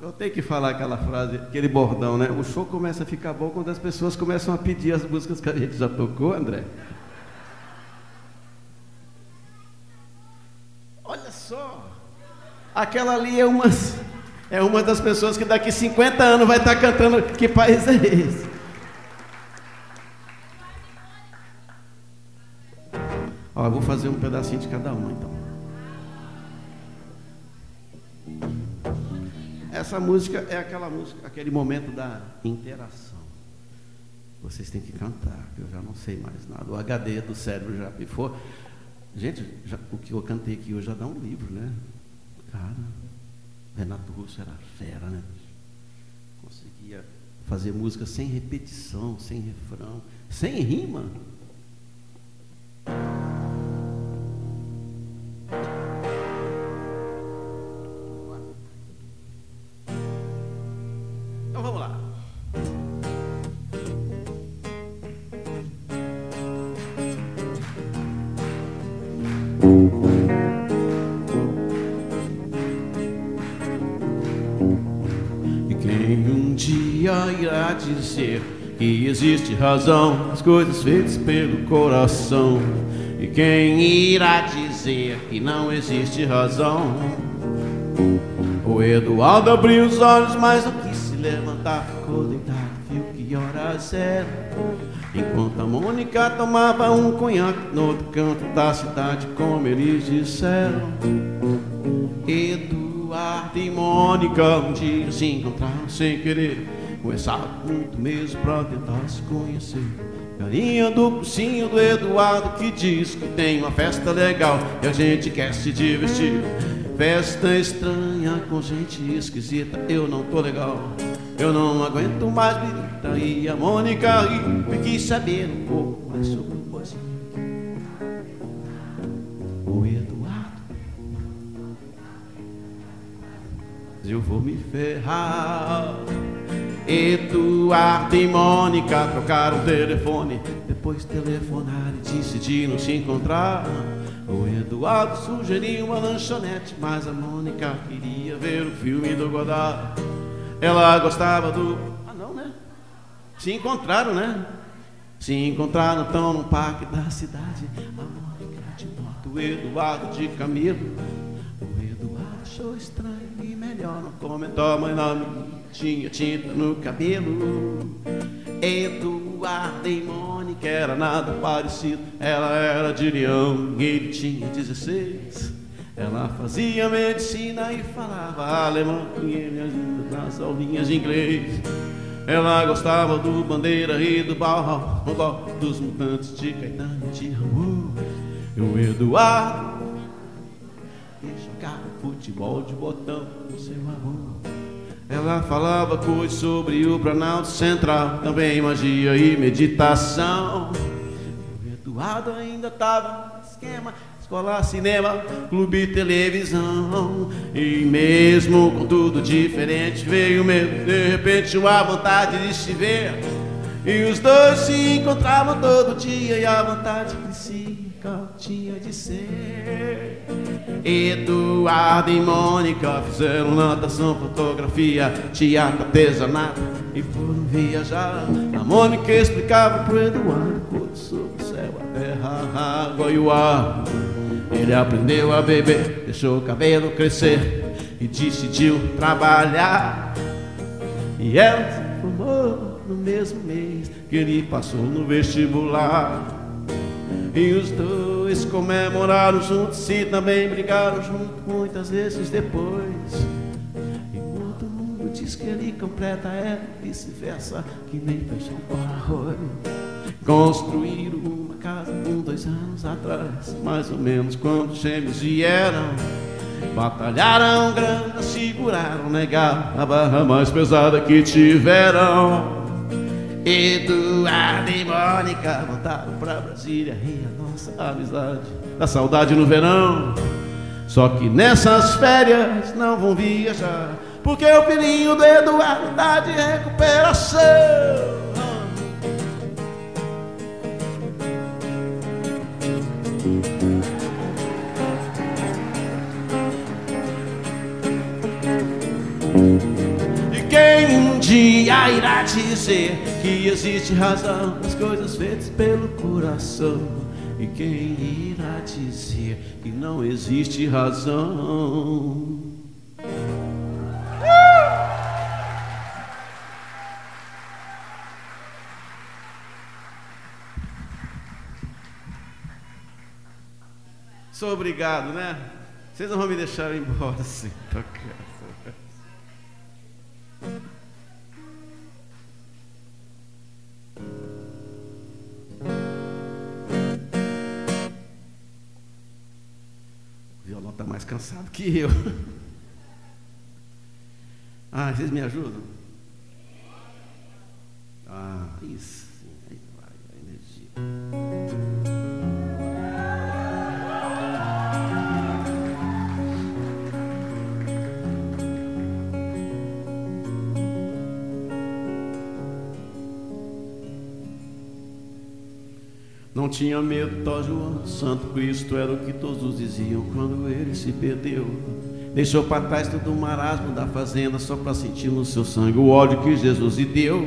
Eu tenho que falar aquela frase, aquele bordão, né? O show começa a ficar bom quando as pessoas começam a pedir as músicas que a gente já tocou, André. Olha só, aquela ali é umas, é uma das pessoas que daqui 50 anos vai estar cantando Que país é esse? Fazer um pedacinho de cada um então. Essa música é aquela música, aquele momento da interação. Vocês têm que cantar, que eu já não sei mais nada. O HD do cérebro já pifou. Gente, já- o que eu cantei aqui hoje já dá um livro, né? Cara, Renato Russo era fera, né? Conseguia fazer música sem repetição, sem refrão, sem rima. Existe razão nas coisas feitas pelo coração? E quem irá dizer que não existe razão? O Eduardo abriu os olhos, mas não quis se levantar. Ficou deitado, viu que horas eram. Enquanto a Mônica tomava um conhaque no outro canto da cidade, como eles disseram. Eduardo e Mônica um dia se encontraram sem querer. Conversaram muito mesmo pra tentar se conhecer. Galinha do cursinho do Eduardo que diz que tem uma festa legal e a gente quer se divertir. Festa estranha com gente esquisita, eu não tô legal. Eu não aguento mais birita e a Mônica ri. Fiquei sabendo um pouco mais sobre o boizinho. O Eduardo. Eu vou me ferrar. Eduardo e Mônica trocaram telefone. Depois telefonaram e decidiram se encontrar. O Eduardo sugeriu uma lanchonete, mas a Mônica queria ver o filme do Godard. Ela gostava do. Ah, não, né? Se encontraram, né? Se encontraram tão no parque da cidade. A Mônica de moto, o Eduardo de camelo. O Eduardo achou estranho e melhor não comentou, mas não tinha tinta no cabelo. Eduardo e Mônica era nada parecido. Ela era de Leão ele tinha 16. Ela fazia medicina e falava alemão e ele ajuda nas aulinhas de inglês. Ela gostava do Bandeira e do bloco dos mutantes de Caetano e de Raul. E o Eduardo e jogava futebol de botão com seu amor. Ela falava coisas sobre o Planalto Central, também magia e meditação. O Eduardo ainda estava no esquema, escola, cinema, clube, televisão. E mesmo com tudo diferente, veio medo, de repente uma vontade de se ver. E os dois se encontravam todo dia e a vontade crescia, qual tinha de ser. Eduardo e Mônica fizeram natação, fotografia, teatro, artesanato e foram viajar. A Mônica explicava pro Eduardo tudo sobre o céu, a terra, a água e o ar. Ele aprendeu a beber, deixou o cabelo crescer e decidiu trabalhar. E ela se formou no mesmo mês que ele passou no vestibular. E os dois comemoraram juntos e também brigaram juntos muitas vezes depois. Enquanto o mundo diz que ele completa ela, vice-versa, que nem feijão com arroz. Construíram uma casa um, dois anos atrás, mais ou menos quando os gêmeos vieram. Batalharam grana, seguraram, negaram a barra mais pesada que tiveram. Eduardo e Mônica voltaram pra Brasília a nossa amizade da saudade no verão. Só que nessas férias não vão viajar, porque o filhinho do Eduardo tá de recuperação. E quem um dia irá dizer que existe razão nas coisas feitas pelo coração? E quem irá dizer que não existe razão? Sou obrigado, né? Vocês não vão me deixar embora assim. tocando. O violão está mais cansado que eu. Ah, vocês me ajudam? Ah, isso. Aí vai a energia. Não tinha medo, Tó João, Santo Cristo era o que todos diziam quando ele se perdeu. Deixou para trás todo o marasmo da fazenda só para sentir no seu sangue o ódio que Jesus lhe deu.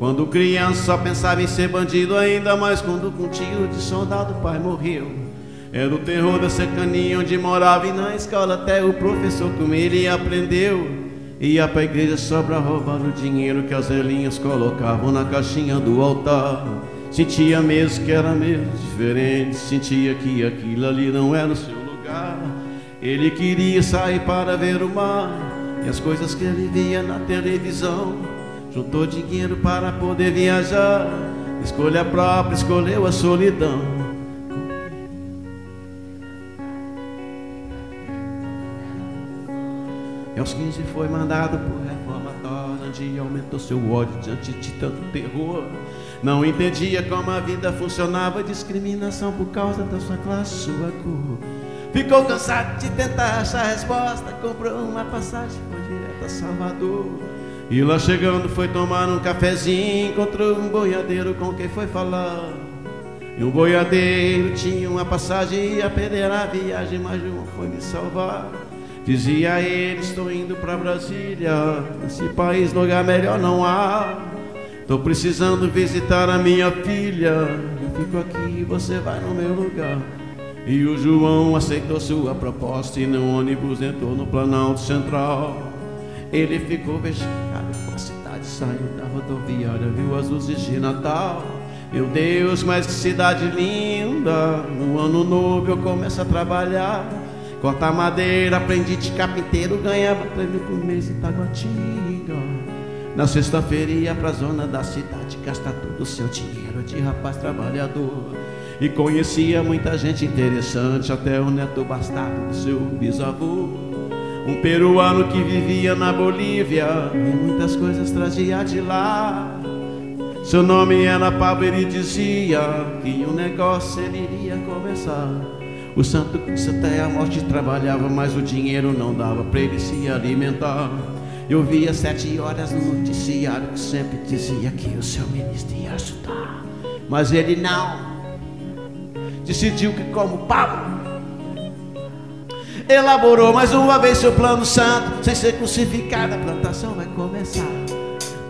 Quando criança só pensava em ser bandido, ainda mais quando com um tiro de soldado o pai morreu. Era o terror da cercania onde morava e na escola até o professor com ele aprendeu. Ia pra igreja só pra roubar o dinheiro que as velhinhas colocavam na caixinha do altar. Sentia mesmo que era mesmo diferente, sentia que aquilo ali não era o seu lugar. Ele queria sair para ver o mar e as coisas que ele via na televisão. Juntou dinheiro para poder viajar, escolha própria, escolheu a solidão. E aos 15 foi mandado por reformatório, onde aumentou seu ódio diante de tanto terror. Não entendia como a vida funcionava, discriminação por causa da sua classe, sua cor. Ficou cansado de tentar achar resposta, comprou uma passagem, foi direto a Salvador. E lá chegando foi tomar um cafezinho, encontrou um boiadeiro com quem foi falar. E o boiadeiro tinha uma passagem ia perder a viagem, mas João foi me salvar. Dizia ele, estou indo para Brasília, nesse país lugar melhor não há. Tô precisando visitar a minha filha, eu fico aqui, você vai no meu lugar. E o João aceitou sua proposta e no ônibus entrou no Planalto Central. Ele ficou vexado com a cidade, saiu da rodoviária, viu as luzes de Natal. Meu Deus, mas que cidade linda! No ano novo eu começo a trabalhar. Cortar madeira, aprendi de carpinteiro, ganhava prêmio por mês em Taguatinga. Na sexta-feira ia pra zona da cidade, gastar todo o seu dinheiro de rapaz trabalhador. E conhecia muita gente interessante, até o neto bastardo do seu bisavô. Um peruano que vivia na Bolívia e muitas coisas trazia de lá. Seu nome era Pablo, ele dizia que um negócio ele iria começar. O Santo Cristo até a morte trabalhava, mas o dinheiro não dava para ele se alimentar. Eu via sete horas no noticiário que sempre dizia que o seu ministro ia ajudar. Mas ele não. Decidiu que, como Pablo, elaborou mais uma vez seu plano santo. Sem ser crucificado, a plantação vai começar.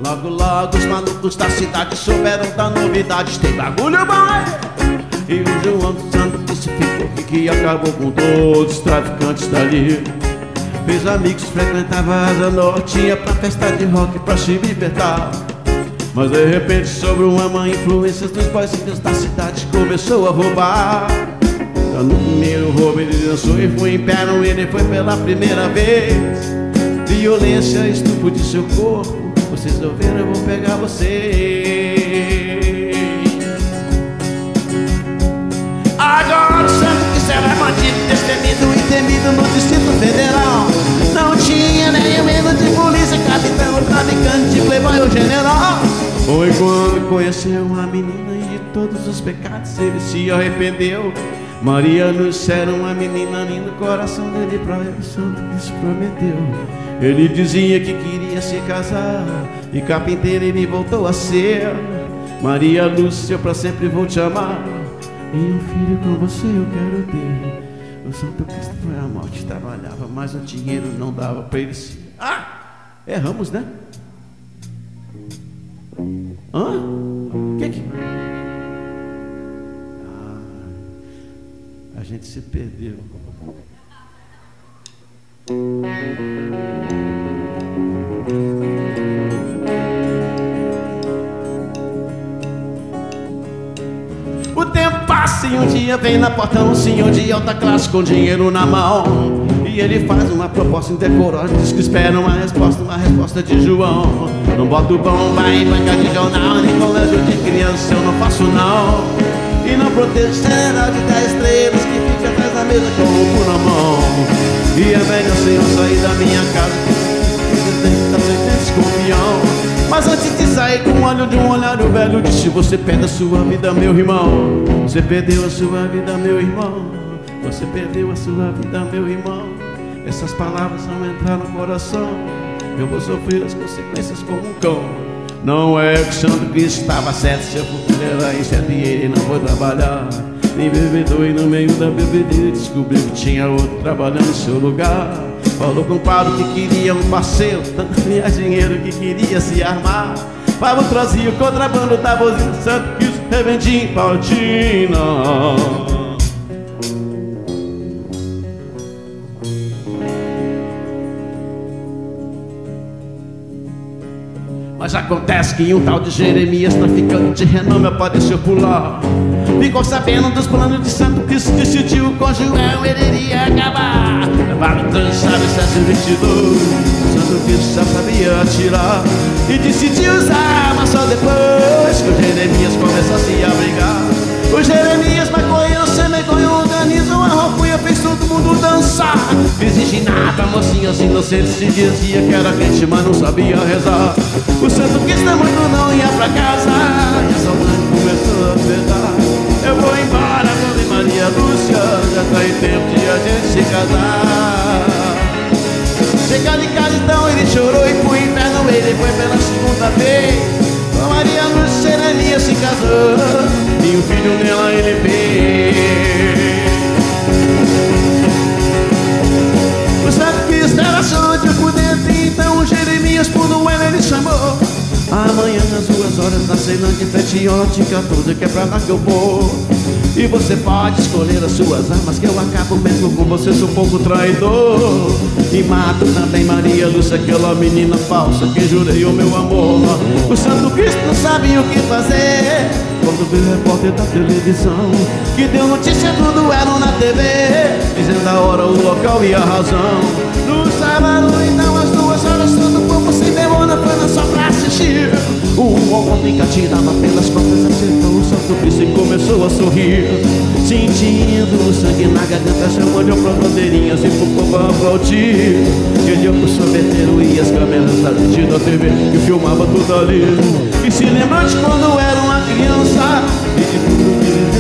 Logo, logo, os malucos da cidade souberam da novidade. Tem bagulho bom! E o João do Santo crucificou que acabou com todos os traficantes dali. Fez amigos, frequentava a Asa Norte, ia pra festa de rock pra se libertar. Mas de repente, sobre uma má influência dos boyzinhos da cidade, começou a roubar. Já no primeiro roubo ele dançou e foi em pé, não ele foi pela primeira vez. Violência, estupro de seu corpo, vocês ouviram, eu vou pegar vocês. Agora santo que será bandido, destemido e temido no Distrito Federal. Não tinha nem medo de polícia, capitão, traficante, playboy ou general. Foi quando conheceu uma menina e de todos os pecados ele se arrependeu. Maria Luz era uma menina linda, o coração dele pra ele, santo se prometeu. Ele dizia que queria se casar e carpinteiro ele voltou a ser. Maria Lúcia, pra sempre vou te amar. E um filho com você eu quero ter. O Santo Cristo foi a morte, trabalhava, mas o dinheiro não dava pra ele se. Ah! Erramos, né? Hã? Que que. Ah, a gente se perdeu. E um dia vem na porta um senhor de alta classe com dinheiro na mão. E ele faz uma proposta indecorosa, diz que espera uma resposta, uma resposta de João. Não boto bomba em banca de jornal, nem colégio de criança, eu não faço não. E não protejo general de 10 estrelas que fica atrás da mesa com o roubo na mão. E é melhor eu sair da minha casa, que tem que ser escorpião. Mas antes de sair com o olho de um olhar, o velho disse: Você perde a sua vida, meu irmão. Você perdeu a sua vida, meu irmão. Você perdeu a sua vida, meu irmão. Essas palavras vão entrar no coração. Eu vou sofrer as consequências como um cão. Não é que Santo Cristo estava certo, seu futuro era incerto e ele não foi trabalhar. Nem bebedor e no meio da bebedeira descobriu que tinha outro trabalhando no seu lugar. Falou com o Pablo que queria um parceiro, tanto ganhar dinheiro que queria se armar. Pablo trazia o contrabando da buzina Santo Cristo revendia em Mas acontece que um tal de Jeremias, traficante de renome, apareceu por lá. Ficou sabendo dos planos de Santo Cristo, decidiu com João ele iria acabar. Levaram trançado excesso 22, Santo Cristo já sabia atirar. E decidiu usar arma só depois que o Jeremias começou a se abrigar. O Jeremias maconheiro, semegonho, organizou a roupa mundo dançar. Nada, mocinhas inocentes se dizia que era crente, mas não sabia rezar. O santo Cristo muito não ia pra casa. E a saudade começou a pesar. Eu vou embora, vou Maria Lúcia. Já tá em tempo de a gente se casar. Chegando em casa então ele chorou e pro inferno ele foi pela segunda vez. Com Maria Lúcia Jeremias se casou e o filho nela ele fez. Era sujo por dentro, então Jeremias por Noel ele chamou. Amanhã às duas horas na Ceilândia, frente ótica, tudo que é pra lá que eu vou. E você pode escolher as suas armas, que eu acabo mesmo com você, sou um pouco traidor. E mato também Maria Lúcia, aquela menina falsa que jurei o meu amor. O Santo Cristo não sabe o que fazer. Quando veio o repórter da televisão, que deu notícia do duelo na TV, dizendo a hora, o local e a razão. No sábado, então, às duas horas, todo o povo se demora, foi só pra assistir. O homem que atirava pelas costas acertou o Santo Cristo e começou a sorrir. Sentindo o sangue na garganta, chamou de pra bandeirinhas e pro povo aplaudir. Ele olhou pro sorveteiro e as câmeras da TV que filmava tudo ali. E se lembrou de quando era uma criança e de tudo que ele ali.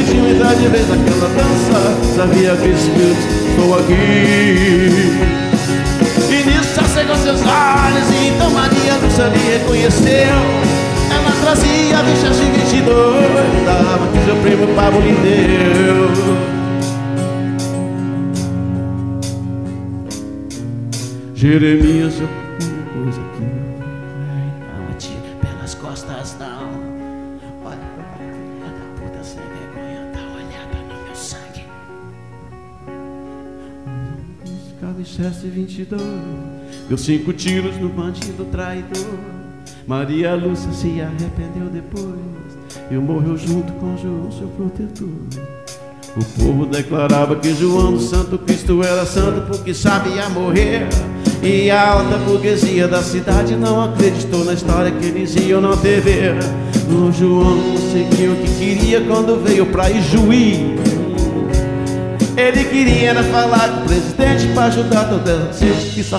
Decidiu entrar de vez naquela dança. Sabia que estou aqui. E nisso acegou seus olhos então Maria Lúcia me reconheceu Ela trazia a bicha de 22 Dava que seu primo Pablo lhe deu Jeremias, eu 22 Deu cinco tiros no bandido traidor. Maria Lúcia se arrependeu depois E morreu junto com João, seu protetor. O povo declarava que João do Santo Cristo era santo Porque sabia morrer. E a alta burguesia da cidade não acreditou na história que eles iam na TV O João conseguiu o que queria quando veio pra Ijuí ele queria falar com o presidente para ajudar a gente que só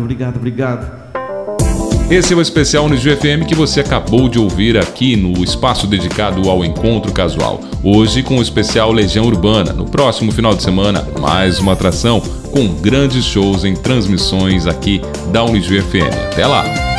obrigado, obrigado, obrigado. Esse é o especial Unijo FM que você acabou de ouvir aqui no espaço dedicado ao encontro casual. Hoje com o especial Legião Urbana. No próximo final de semana, mais uma atração com grandes shows em transmissões aqui da Unijo FM. Até lá!